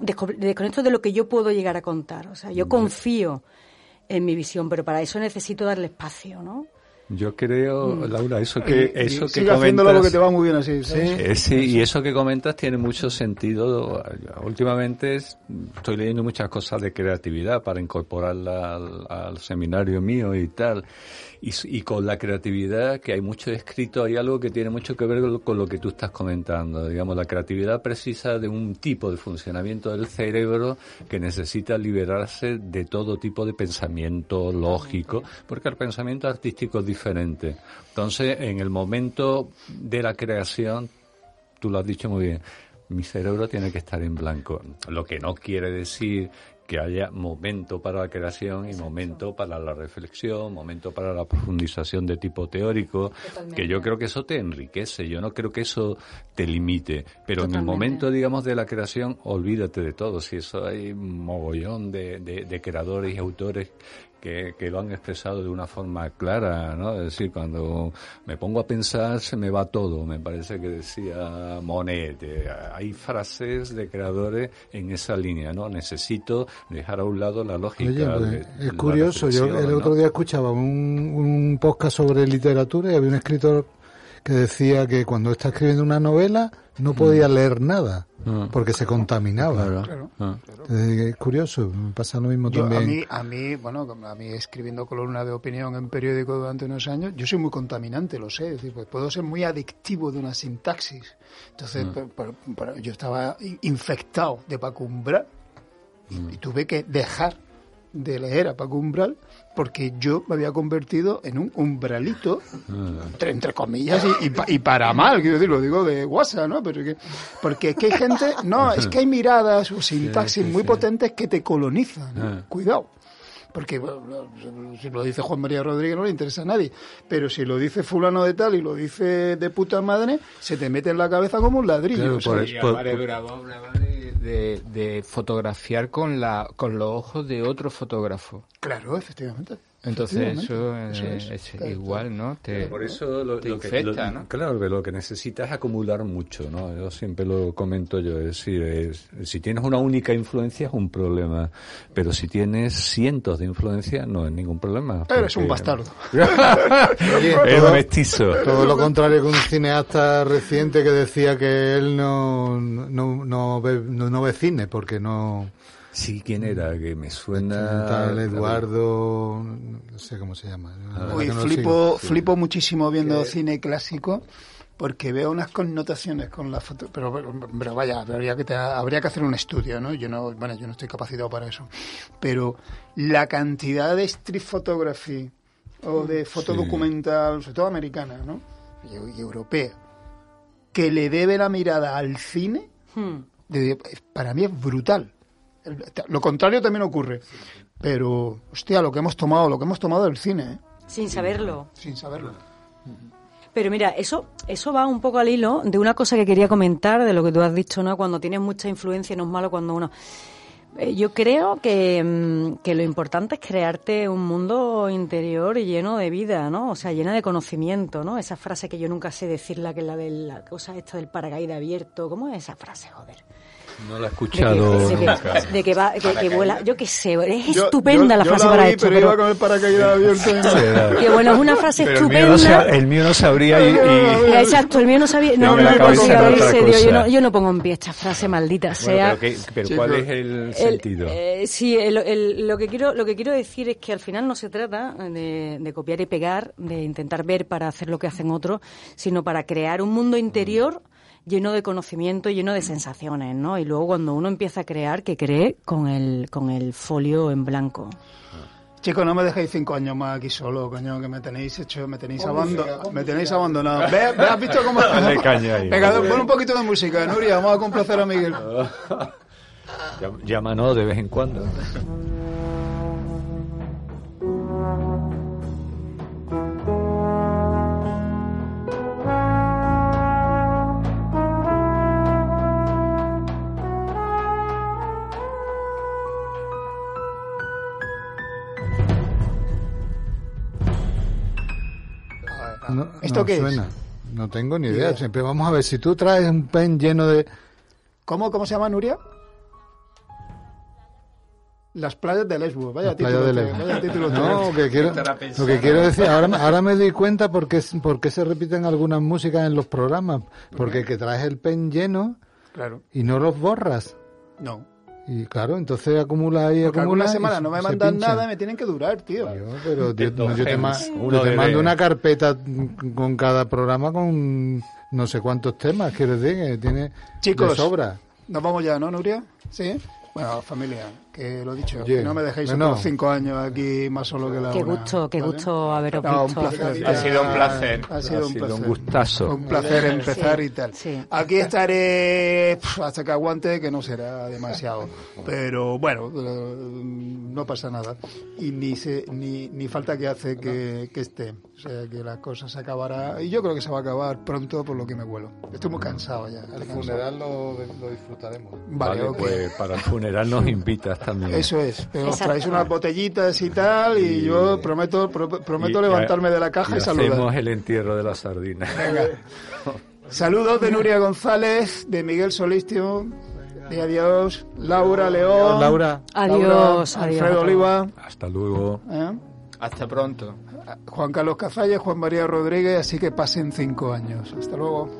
Speaker 6: Desconecto de lo que yo puedo llegar a contar. O sea, yo confío en mi visión, pero para eso necesito darle espacio, ¿no?
Speaker 3: Yo creo,
Speaker 2: Mm.
Speaker 3: Laura, eso
Speaker 2: Y-
Speaker 3: que, eso que comentas...
Speaker 2: porque te va muy bien así. ¿sabes?
Speaker 3: Eh, sí, y eso que comentas tiene mucho sentido. Últimamente es- estoy leyendo muchas cosas de creatividad para incorporarla al, al seminario mío y tal. Y, con la creatividad, que hay mucho escrito, hay algo que tiene mucho que ver con lo, con lo que tú estás comentando. Digamos, la creatividad precisa de un tipo de funcionamiento del cerebro que necesita liberarse de todo tipo de pensamiento lógico, porque el pensamiento artístico es diferente. Entonces, en el momento de la creación, tú lo has dicho muy bien, mi cerebro tiene que estar en blanco. Lo que no quiere decir que haya momento para la creación y momento para la reflexión, momento para la profundización de tipo teórico, que yo creo que eso te enriquece, yo no creo que eso te limite, pero en el momento, digamos, de la creación, olvídate de todo, si eso hay un mogollón de, de- de creadores y autores que, que lo han expresado de una forma clara, ¿no? Es decir, cuando me pongo a pensar se me va todo, me parece que decía Monet. eh, hay frases de creadores en esa línea, ¿no? Necesito dejar a un lado la lógica.
Speaker 7: Oye, pues,
Speaker 3: de-
Speaker 7: es
Speaker 3: la
Speaker 7: curioso. Yo el
Speaker 3: ¿no?
Speaker 7: otro día escuchaba un, un podcast sobre literatura y había un escritor que decía que cuando está escribiendo una novela no podía leer nada
Speaker 3: Mm.
Speaker 7: porque se contaminaba.
Speaker 2: Claro.
Speaker 3: Ah.
Speaker 7: Eh, Es curioso, me pasa lo mismo
Speaker 2: Yo, a
Speaker 7: también.
Speaker 2: mí, a mí, bueno, a mí escribiendo columna de opinión en periódico durante unos años, yo soy muy contaminante, lo sé, es decir, pues puedo ser muy adictivo de una sintaxis. Entonces,
Speaker 8: Mm.
Speaker 2: yo estaba in- infectado de Paco Umbral y tuve que dejar de leer a Paco Umbral porque yo me había convertido en un umbralito entre, entre comillas y, y pa- y para mal, quiero decir, lo digo de WhatsApp, ¿no? Pero que, porque es que hay gente, no, es que hay miradas o sintaxis
Speaker 8: sí,
Speaker 2: muy
Speaker 8: sí.
Speaker 2: potentes que te colonizan, ¿no?
Speaker 8: Ah.
Speaker 2: cuidado. Porque bueno, si lo dice Juan María Rodríguez no le interesa a nadie, pero si lo dice fulano de tal y lo dice de puta madre, se te mete en la cabeza como un ladrillo.
Speaker 4: hablaba de, de- de fotografiar con la con los ojos de otro fotógrafo.
Speaker 2: Claro, efectivamente.
Speaker 4: Entonces eso, eh,
Speaker 2: Eso es.
Speaker 4: es,
Speaker 2: Claro,
Speaker 4: igual, ¿no? Te,
Speaker 3: Por eso lo,
Speaker 4: te
Speaker 3: lo que,
Speaker 4: infecta,
Speaker 3: lo-
Speaker 4: ¿no?
Speaker 3: Claro, que lo que necesitas es acumular mucho, ¿no? Yo siempre lo comento yo, es decir, es- si tienes una única influencia es un problema, pero si tienes cientos de influencias no es ningún problema.
Speaker 2: Eres un
Speaker 3: porque-
Speaker 2: bastardo. [laughs]
Speaker 7: Oye,
Speaker 3: es
Speaker 7: todo-
Speaker 3: un mestizo.
Speaker 7: Todo lo contrario que un cineasta reciente que decía que él no, no, no, ve, no, no ve cine porque no...
Speaker 3: Sí, ¿quién era? Que me suena...
Speaker 7: Tal Eduardo, no sé cómo se llama. la verdad
Speaker 2: Uy,
Speaker 7: no
Speaker 2: flipo, flipo muchísimo viendo cine clásico porque veo unas connotaciones con la foto, pero, pero, pero vaya, habría que, te- habría que hacer un estudio, ¿no? Yo no, bueno, yo no estoy capacitado para eso, pero la cantidad de street photography o de foto
Speaker 8: Sí.
Speaker 2: documental, sobre todo americana, ¿no? Y, y europea, que le debe la mirada al cine, de- para mí es brutal. Lo contrario también ocurre, pero, hostia, lo que hemos tomado, lo que hemos tomado del cine, ¿eh?
Speaker 6: Sin saberlo.
Speaker 2: sin saberlo.
Speaker 6: Pero mira, eso, eso va un poco al hilo de una cosa que quería comentar, de lo que tú has dicho, ¿no? Cuando tienes mucha influencia no es malo cuando uno... Eh, Yo creo que, mm, que lo importante es crearte un mundo interior lleno de vida, ¿no? O sea, llena de conocimiento, ¿no? Esa frase que yo nunca sé decirla, que es la de la cosa esta del paracaídas abierto. ¿Cómo es esa frase, joder?
Speaker 3: No la he escuchado
Speaker 6: de que-
Speaker 3: nunca.
Speaker 6: de que va, que, que vuela, yo qué sé, es
Speaker 2: Yo-
Speaker 6: estupenda
Speaker 2: yo-
Speaker 6: la
Speaker 2: yo
Speaker 6: frase
Speaker 2: la
Speaker 6: para
Speaker 2: oí,
Speaker 6: esto.
Speaker 2: pero iba con el paracaídas abierto. y no-
Speaker 6: Que bueno, es una frase
Speaker 3: Pero el mío, no
Speaker 6: estupenda.
Speaker 3: el mío no sabría y... y-
Speaker 6: Exacto, el mío no sabía. No, no serio. Yo no, yo no pongo en pie esta frase maldita
Speaker 3: Bueno,
Speaker 6: sea.
Speaker 3: pero, pero
Speaker 2: Sí,
Speaker 3: ¿cuál
Speaker 2: pero-
Speaker 3: es el
Speaker 6: El-
Speaker 3: sentido?
Speaker 6: eh, sí, el- el- lo, que quiero, lo que quiero decir es que al final no se trata de, de copiar y pegar, de intentar ver para hacer lo que hacen otros, sino para crear un mundo interior lleno de conocimiento, lleno de sensaciones, ¿no? Y luego cuando uno empieza a crear, que cree con el, con el folio en blanco.
Speaker 2: Chicos, no me dejéis cinco años más aquí solo, coño, que me tenéis hecho, me tenéis,
Speaker 5: Pon
Speaker 2: abando-
Speaker 5: música, pon
Speaker 2: me tenéis abandonado. ¿Ve, ve, ¿Has visto cómo [laughs]
Speaker 3: Dale caña ahí.
Speaker 2: Venga, pon un poquito de música, Nuria, vamos a complacer a Miguel. [laughs]
Speaker 3: Llámanos de vez en cuando. [laughs]
Speaker 7: No,
Speaker 2: ¿Esto
Speaker 7: no
Speaker 2: qué es?
Speaker 7: No tengo ni idea.
Speaker 2: idea.
Speaker 7: Siempre vamos a ver si tú traes un pen lleno de.
Speaker 2: ¿Cómo, cómo se llama Nuria? Las playas de Lesbos. Vaya
Speaker 7: Las
Speaker 2: título.
Speaker 7: de Lesbos.
Speaker 2: vaya título
Speaker 7: No, que quiero, lo que quiero decir, ahora, ahora me doy cuenta por qué, por qué se repiten algunas músicas en los programas. Porque que traes el pen lleno
Speaker 2: Claro.
Speaker 7: y no los borras.
Speaker 2: No.
Speaker 7: Y claro, entonces acumula ahí,
Speaker 2: Porque
Speaker 7: acumula.
Speaker 2: algunas
Speaker 7: y
Speaker 2: semanas no me mandan
Speaker 7: pincha.
Speaker 2: nada y me tienen que durar, tío.
Speaker 7: Yo, pero yo, te, ma- yo mando una carpeta con cada programa con no sé cuántos temas, quiero decir, que tiene
Speaker 2: Chicos.
Speaker 7: de sobra.
Speaker 2: Nos vamos ya, ¿no, Nuria? Sí. Bueno, familia, que lo dicho,
Speaker 7: Oye,
Speaker 2: que no me dejéis
Speaker 7: bueno.
Speaker 2: otros cinco años aquí más solo que la
Speaker 6: Qué
Speaker 2: una,
Speaker 6: gusto, qué
Speaker 2: ¿vale?
Speaker 6: gusto haberos
Speaker 2: No, un
Speaker 6: visto.
Speaker 2: placer.
Speaker 4: Ha sido un placer.
Speaker 2: Ha sido
Speaker 3: Ha
Speaker 2: un
Speaker 3: sido un
Speaker 2: placer.
Speaker 3: gustazo.
Speaker 2: Un placer empezar
Speaker 6: Sí,
Speaker 2: y tal.
Speaker 6: sí.
Speaker 2: Aquí estaré hasta que aguante, que no será demasiado. Pero bueno, eh, no pasa nada. Y ni se, ni, ni falta que hace que, que esté. O sea, que la cosa se acabará. Y yo creo que se va a acabar pronto por lo que me vuelo. Estoy muy cansado ya.
Speaker 7: El funeral lo, lo disfrutaremos.
Speaker 2: Vale,
Speaker 3: Vale,
Speaker 2: ok.
Speaker 3: pues para el funeral nos invitas también.
Speaker 2: Eso es, pero os traéis unas botellitas y tal, y, yo prometo pro- prometo
Speaker 3: Y-
Speaker 2: levantarme de la caja y, saludar.
Speaker 3: hacemos el entierro de la sardina. [laughs]
Speaker 2: Saludos de Nuria González, de Miguel Solistio, y adiós, Laura León,
Speaker 7: Laura.
Speaker 6: Adiós,
Speaker 2: Laura,
Speaker 6: adiós
Speaker 2: Alfredo. Oliva,
Speaker 3: Hasta luego.
Speaker 2: ¿eh?
Speaker 4: Hasta pronto.
Speaker 2: Juan Carlos Cazalla, Juan María Rodríguez, así que pasen cinco años. Hasta luego.